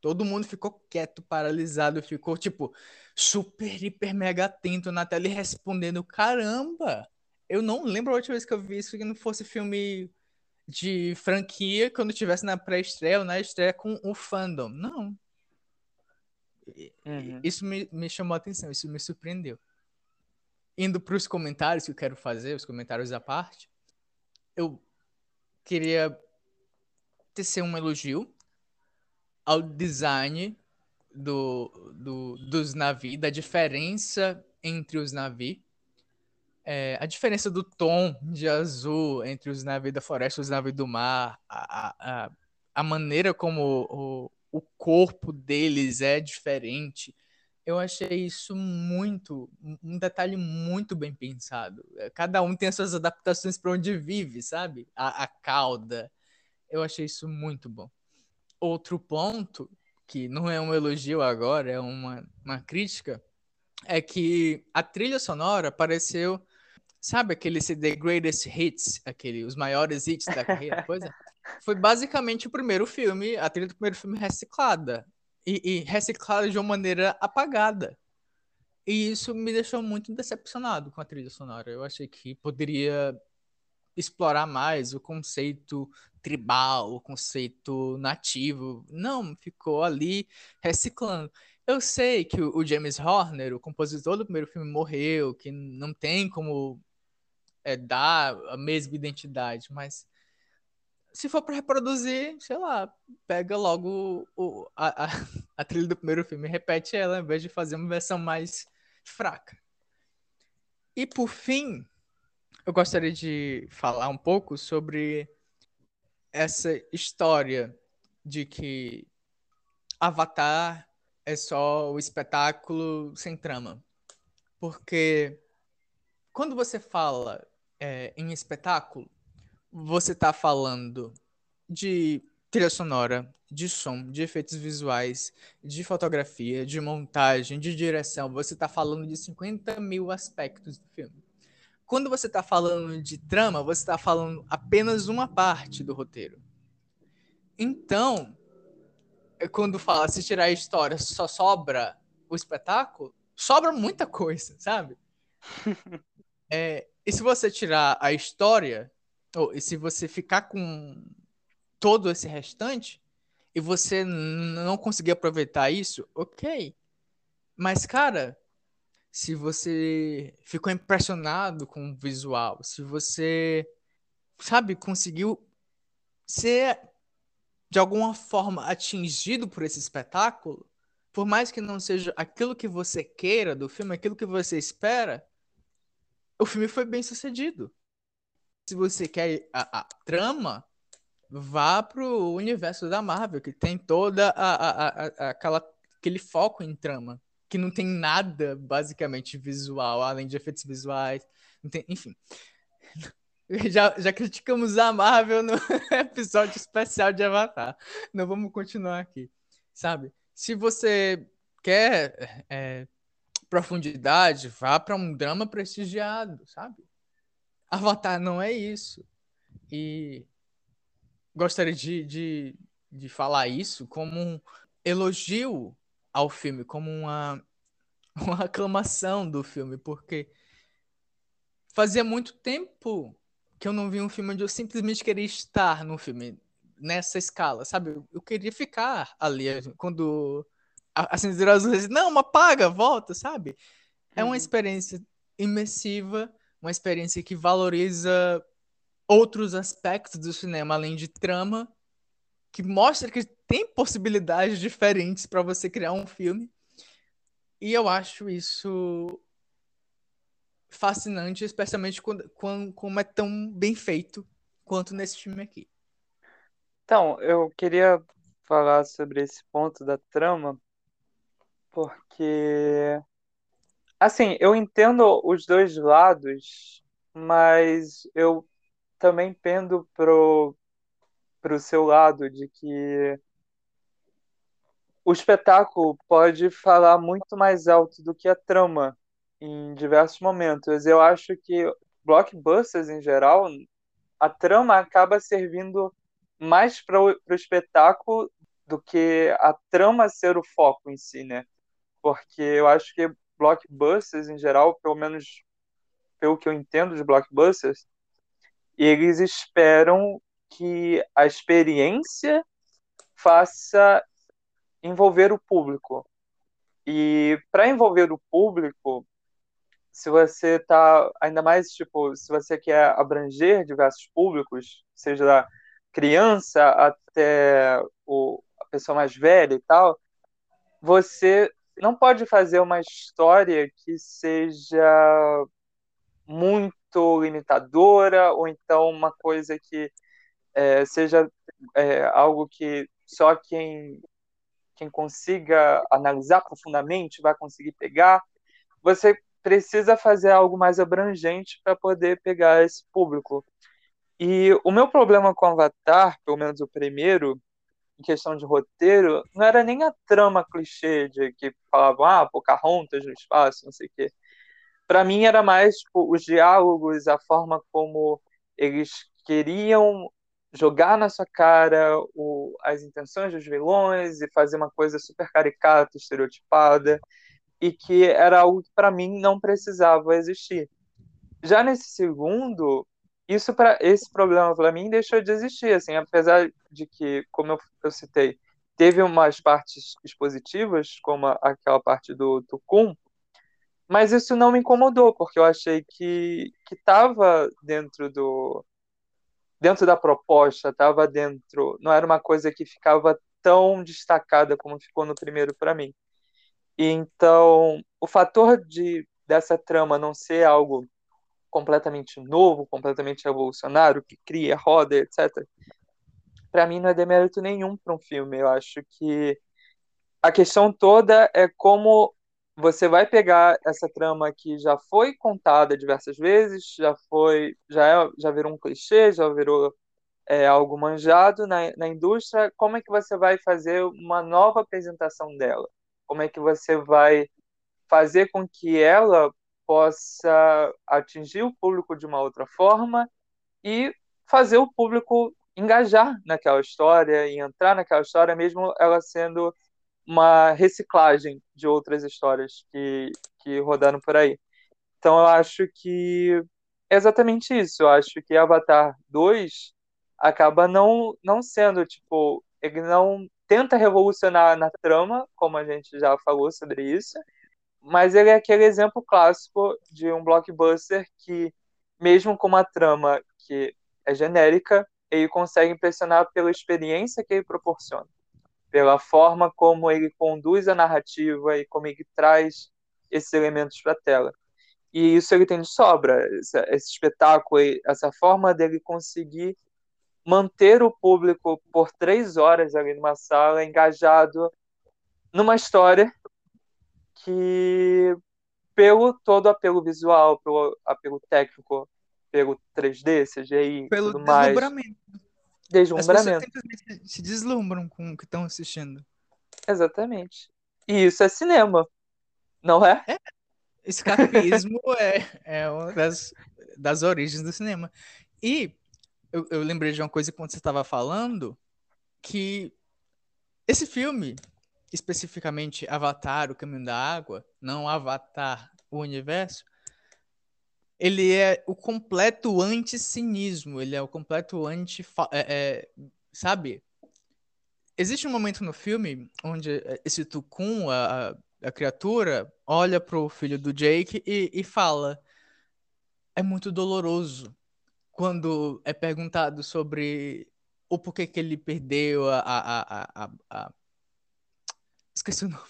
Todo mundo ficou quieto, paralisado, ficou tipo super, hiper, mega atento na tela e respondendo: caramba! Eu não lembro a última vez que eu vi isso que não fosse filme de franquia quando tivesse na pré-estreia ou na estreia com o fandom. Não, Uhum. Isso me, me chamou a atenção, isso me surpreendeu. Indo para os comentários que eu quero fazer, os comentários à parte, eu queria tecer um elogio ao design do, do, dos navios, da diferença entre os navios. É, a diferença do tom de azul entre os navios da floresta e os navios do mar, a, a, a maneira como o, o corpo deles é diferente. Eu achei isso muito, um detalhe muito bem pensado. É, cada um tem as suas adaptações para onde vive, sabe? A, a cauda. Eu achei isso muito bom. Outro ponto, que não é um elogio agora, é uma, uma crítica, é que a trilha sonora pareceu, sabe aquele The Greatest Hits, aquele, os maiores hits da carreira? Pois é. Foi basicamente o primeiro filme, a trilha do primeiro filme reciclada. E, e reciclada de uma maneira apagada. E isso me deixou muito decepcionado com a trilha sonora. Eu achei que poderia explorar mais o conceito tribal, o conceito nativo. Não, ficou ali reciclando. Eu sei que o James Horner, o compositor do primeiro filme, morreu, que não tem como é, dar a mesma identidade, mas se for para reproduzir, sei lá, pega logo o, a, a, a, trilha do primeiro filme e repete ela, em vez de fazer uma versão mais fraca. E por fim, eu gostaria de falar um pouco sobre essa história de que Avatar é só o espetáculo sem trama. Porque quando você fala é, em espetáculo, você está falando de trilha sonora, de som, de efeitos visuais, de fotografia, de montagem, de direção. Você está falando de 50 mil aspectos do filme. Quando você está falando de trama, você está falando apenas uma parte do roteiro. Então, é quando fala se tirar a história só sobra o espetáculo, sobra muita coisa, sabe? é, e se você tirar a história, e se você ficar com todo esse restante e você não conseguir aproveitar isso, ok. Mas, cara, se você ficou impressionado com o visual, se você, sabe, conseguiu ser de alguma forma atingido por esse espetáculo, por mais que não seja aquilo que você queira do filme, aquilo que você espera, o filme foi bem sucedido se você quer a, a trama, vá pro universo da Marvel, que tem toda a, a, aquela, aquele foco em trama, que não tem nada basicamente visual, além de efeitos visuais, tem, enfim. Já, já criticamos a Marvel no episódio especial de Avatar. Não vamos continuar aqui, sabe? Se você quer é, profundidade, vá para um drama prestigiado, sabe? Avatar não é isso. E gostaria de, de, de falar isso como um elogio ao filme, como uma, uma aclamação do filme, porque fazia muito tempo que eu não vi um filme onde eu simplesmente queria estar no filme nessa escala, sabe? Eu, queria ficar ali quando acender as luzes, não, apaga, volta, sabe? É uma uhum. experiência imersiva, uma experiência que valoriza outros aspectos do cinema, além de trama, que mostra que tem possibilidades diferentes para você criar um filme. E eu acho isso fascinante, especialmente quando, como é tão bem feito quanto nesse filme aqui. Então, eu queria falar sobre esse ponto da trama, porque assim, eu entendo os dois lados, mas eu também pendo pro, pro seu lado de que o espetáculo pode falar muito mais alto do que a trama em diversos momentos. Eu acho que blockbusters em geral, a trama acaba servindo mais para o espetáculo do que a trama ser o foco em si, né? Porque eu acho que blockbusters em geral, pelo menos pelo que eu entendo de blockbusters, eles esperam que a experiência faça envolver o público. E para envolver o público, se você tá ainda mais tipo, se você quer abranger diversos públicos, seja da criança até o, a pessoa mais velha e tal, você não pode fazer uma história que seja muito limitadora ou então uma coisa que é, seja é, algo que só quem quem consiga analisar profundamente vai conseguir pegar. Você precisa fazer algo mais abrangente para poder pegar esse público. E o meu problema com Avatar, pelo menos o primeiro, em questão de roteiro, não era nem a trama clichê de que falavam, ah, Pocahontas no espaço, não sei o quê para mim era mais tipo, os diálogos, a forma como eles queriam jogar na sua cara o, as intenções dos vilões e fazer uma coisa super caricata, estereotipada, e que era algo que para mim não precisava existir. Já nesse segundo, isso para esse problema para mim deixou de existir, assim, apesar de que, como eu, eu citei, teve umas partes expositivas, como aquela parte do Tucum, mas isso não me incomodou, porque eu achei que que estava dentro do dentro da proposta, estava dentro, não era uma coisa que ficava tão destacada como ficou no primeiro para mim. E então, o fator de dessa trama não ser algo completamente novo, completamente revolucionário, que cria, roda, etc. Para mim não é demérito nenhum para um filme. Eu acho que a questão toda é como você vai pegar essa trama que já foi contada diversas vezes, já foi, já, é, já virou um clichê, já virou é, algo manjado na, na indústria. Como é que você vai fazer uma nova apresentação dela? Como é que você vai fazer com que ela possa atingir o público de uma outra forma e fazer o público engajar naquela história e entrar naquela história, mesmo ela sendo uma reciclagem de outras histórias que, que rodaram por aí. Então eu acho que é exatamente isso. Eu acho que Avatar 2 acaba não, não sendo, tipo, ele não tenta revolucionar na trama, como a gente já falou sobre isso, mas ele é aquele exemplo clássico de um blockbuster que, mesmo com uma trama que é genérica, ele consegue impressionar pela experiência que ele proporciona pela forma como ele conduz a narrativa e como ele traz esses elementos para a tela. E isso ele tem de sobra, esse, espetáculo, essa forma dele conseguir manter o público por três horas ali numa sala engajado numa história que pelo todo apelo visual, pelo apelo técnico, pelo 3D, CGI, Pelo tudo mais, deslumbramento. As deslumbramento. pessoas simplesmente se deslumbram com o que estão assistindo. Exatamente. E isso é cinema, não é? Escapismo é, é uma das, das origens do cinema. E eu, eu lembrei de uma coisa quando você estava falando, que esse filme, especificamente Avatar, o Caminho da Água, não Avatar, o Universo, ele é o completo anti-cinismo, ele é o completo anti... É, é, sabe? Existe um momento no filme onde esse Tukun, a, a, criatura, olha pro filho do Jake e, e fala é muito doloroso quando é perguntado sobre o porquê que ele perdeu a, a, a, a esqueci o nome.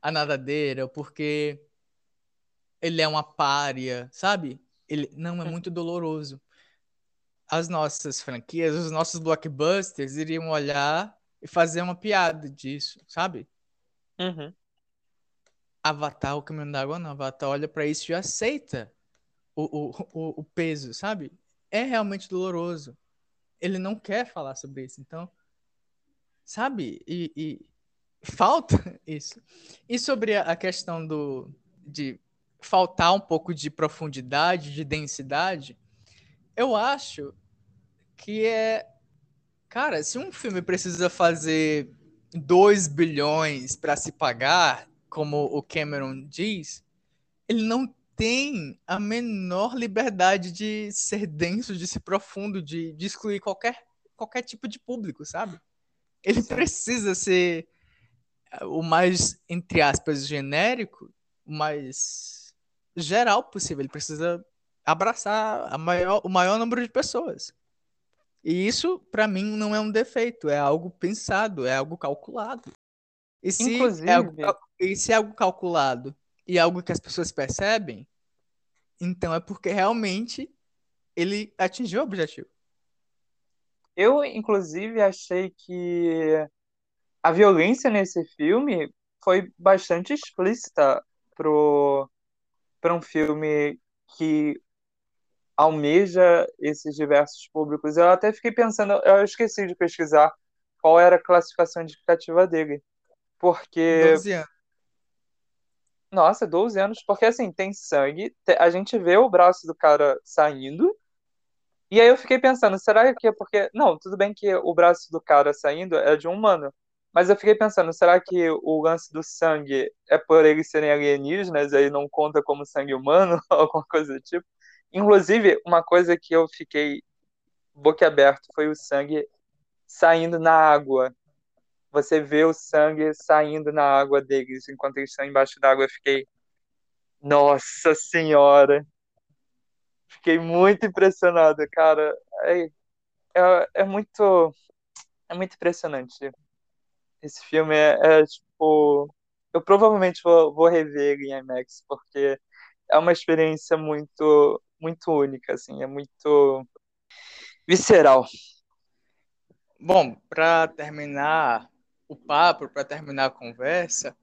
A nadadeira porque ele é uma pária sabe? Ele não é muito doloroso. As nossas franquias os nossos blockbusters iriam olhar e fazer uma piada disso sabe? Uhum. Avatar o caminho da água não Avatar olha para isso e aceita o, o, o, o peso sabe? É realmente doloroso. Ele não quer falar sobre isso, então, sabe? E, e falta isso. E sobre a questão do de faltar um pouco de profundidade, de densidade, eu acho que é, cara, se um filme precisa fazer 2 bilhões para se pagar, como o Cameron diz, ele não tem a menor liberdade de ser denso, de ser profundo, de, de excluir qualquer, qualquer tipo de público, sabe? Ele precisa ser o mais, entre aspas, genérico, o mais geral possível. Ele precisa abraçar a maior, o maior número de pessoas. E isso, para mim, não é um defeito, é algo pensado, é algo calculado. E se, Inclusive... é algo, e se é algo calculado e algo que as pessoas percebem, então é porque realmente ele atingiu o objetivo. Eu, inclusive, achei que a violência nesse filme foi bastante explícita pro para um filme que almeja esses diversos públicos. Eu até fiquei pensando, eu esqueci de pesquisar qual era a classificação indicativa dele. Porque 12 anos. Nossa, 12 anos, porque assim, tem sangue, a gente vê o braço do cara saindo, e aí eu fiquei pensando, será que é porque. Não, tudo bem que o braço do cara saindo é de um humano, mas eu fiquei pensando, será que o lance do sangue é por eles serem alienígenas, aí não conta como sangue humano, alguma coisa do tipo? Inclusive, uma coisa que eu fiquei boquiaberto foi o sangue saindo na água você vê o sangue saindo na água deles enquanto eles estão embaixo d'água. Eu fiquei, nossa senhora! Fiquei muito impressionado, cara. É, é, é muito, é muito impressionante. Esse filme é, é tipo, eu provavelmente vou, vou rever em IMAX porque é uma experiência muito, muito única, assim, é muito visceral. Bom, para terminar, o papo, para terminar a conversa,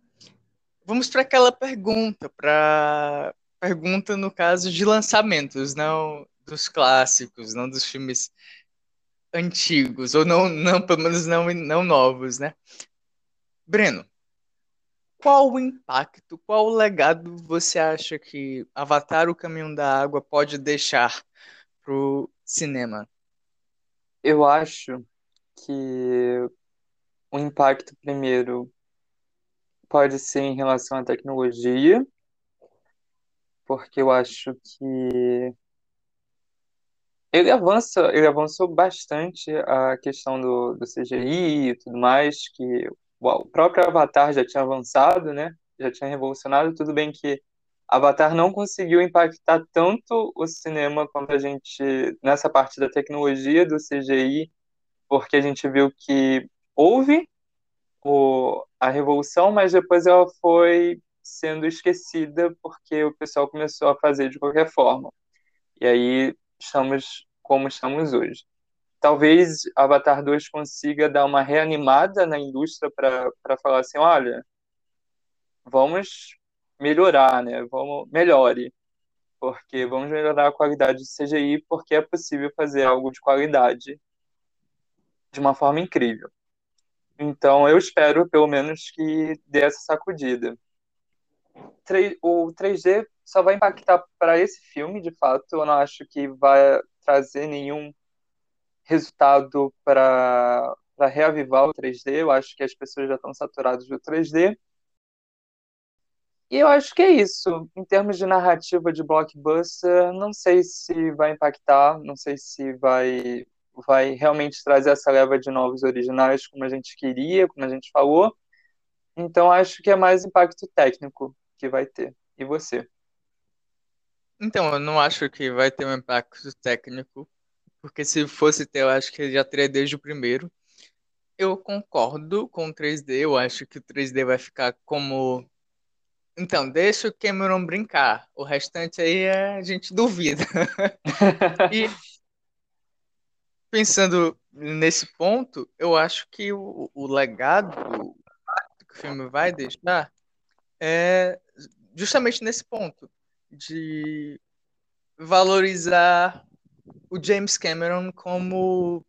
vamos para aquela pergunta, para pergunta no caso de lançamentos, não dos clássicos, não dos filmes antigos, ou não, não pelo menos não, não novos, né? Breno, qual o impacto, qual o legado você acha que Avatar o Caminho da Água pode deixar pro cinema? Eu acho que o impacto primeiro pode ser em relação à tecnologia, porque eu acho que ele avança, ele avançou bastante a questão do, do CGI e tudo mais, que o próprio Avatar já tinha avançado, né? Já tinha revolucionado. Tudo bem que Avatar não conseguiu impactar tanto o cinema quanto a gente nessa parte da tecnologia do CGI, porque a gente viu que houve o, a revolução, mas depois ela foi sendo esquecida porque o pessoal começou a fazer de qualquer forma. E aí estamos como estamos hoje. Talvez Avatar 2 consiga dar uma reanimada na indústria para falar assim, olha, vamos melhorar, né? Vamos melhore, porque vamos melhorar a qualidade de CGI, porque é possível fazer algo de qualidade de uma forma incrível. Então, eu espero, pelo menos, que dê essa sacudida. O 3D só vai impactar para esse filme, de fato. Eu não acho que vai trazer nenhum resultado para reavivar o 3D. Eu acho que as pessoas já estão saturadas do 3D. E eu acho que é isso. Em termos de narrativa de blockbuster, não sei se vai impactar, não sei se vai vai realmente trazer essa leva de novos originais como a gente queria, como a gente falou. Então acho que é mais impacto técnico que vai ter. E você? Então, eu não acho que vai ter um impacto técnico, porque se fosse ter, eu acho que já teria desde o primeiro. Eu concordo com o 3D, eu acho que o 3D vai ficar como. Então, deixa o Cameron brincar, o restante aí a gente duvida. e pensando nesse ponto, eu acho que o, o legado que o filme vai deixar é justamente nesse ponto de valorizar o James Cameron como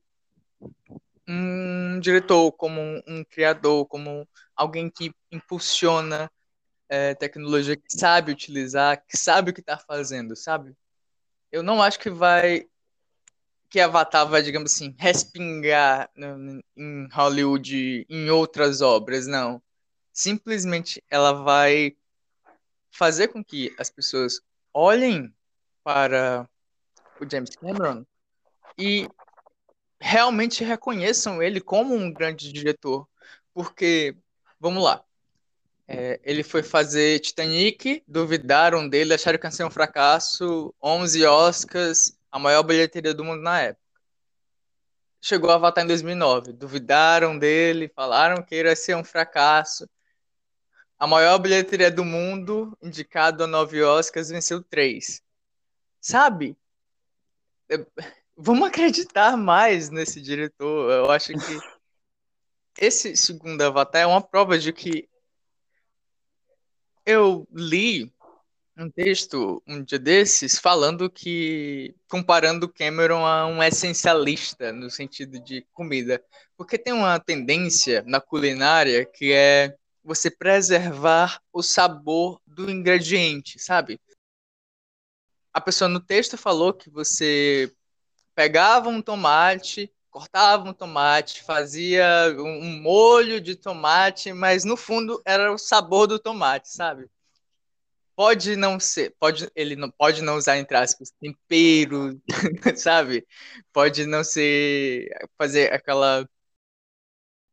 um diretor, como um, um criador, como alguém que impulsiona é, tecnologia, que sabe utilizar, que sabe o que está fazendo, sabe? Eu não acho que vai que Avatar vai, digamos assim, respingar em Hollywood em outras obras, não. Simplesmente ela vai fazer com que as pessoas olhem para o James Cameron e realmente reconheçam ele como um grande diretor. Porque, vamos lá, é, ele foi fazer Titanic, duvidaram dele, acharam que ia ser um fracasso, 11 Oscars, a maior bilheteria do mundo na época. Chegou a Avatar em 2009, duvidaram dele, falaram que ia ser um fracasso. A maior bilheteria do mundo, indicado a nove Oscars, venceu três. Sabe? Vamos acreditar mais nesse diretor. Eu acho que esse segundo Avatar é uma prova de que eu li um texto um dia desses falando que comparando Cameron a um essencialista no sentido de comida, porque tem uma tendência na culinária que é você preservar o sabor do ingrediente, sabe? A pessoa no texto falou que você pegava um tomate, cortava um tomate, fazia um molho de tomate, mas no fundo era o sabor do tomate, sabe? pode não ser, pode, ele não pode não usar entre aspas tempero, sabe? Pode não ser fazer aquela,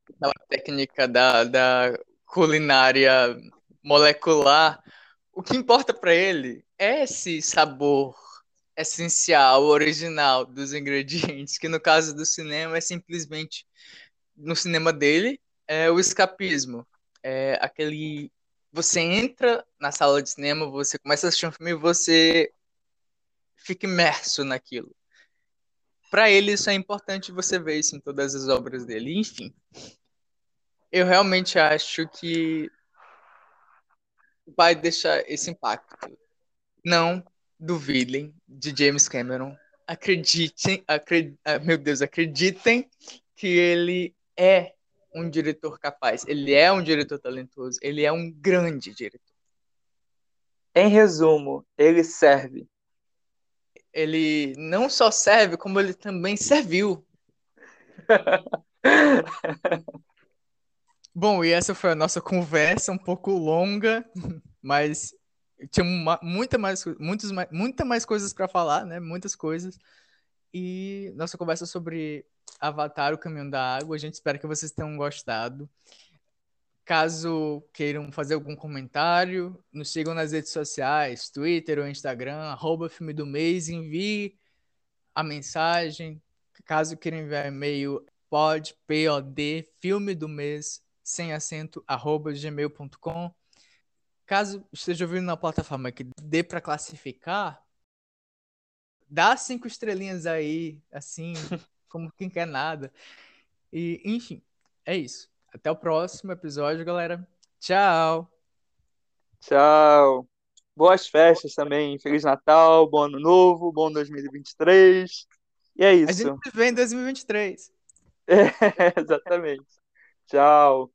aquela técnica da, da culinária molecular. O que importa para ele é esse sabor essencial, original dos ingredientes, que no caso do cinema é simplesmente no cinema dele é o escapismo, é aquele você entra na sala de cinema, você começa a assistir um filme e você fica imerso naquilo. Para ele, isso é importante você ver isso em todas as obras dele. Enfim, eu realmente acho que vai deixar esse impacto. Não duvidem de James Cameron. Acreditem, acred... Ah, meu Deus, acreditem que ele é um diretor capaz, ele é um diretor talentoso, ele é um grande diretor. Em resumo, ele serve. Ele não só serve, como ele também serviu. Bom, e essa foi a nossa conversa, um pouco longa, mas tinha uma, muita mais, muitos, muita mais coisas para falar, né? Muitas coisas. E nossa conversa sobre Avatar, o Caminho da Água. A gente espera que vocês tenham gostado. Caso queiram fazer algum comentário, nos sigam nas redes sociais, Twitter ou Instagram, arroba filme do mês, envie a mensagem. Caso queiram enviar e-mail, pode, pod, filme do mês, sem acento, arroba gmail.com. Caso esteja ouvindo na plataforma que dê para classificar, dá cinco estrelinhas aí, assim, como quem quer nada. E, enfim, é isso. Até o próximo episódio, galera. Tchau! Tchau! Boas festas também. Feliz Natal, bom ano novo, bom 2023. E é isso. A gente se vê em 2023. É, exatamente. Tchau.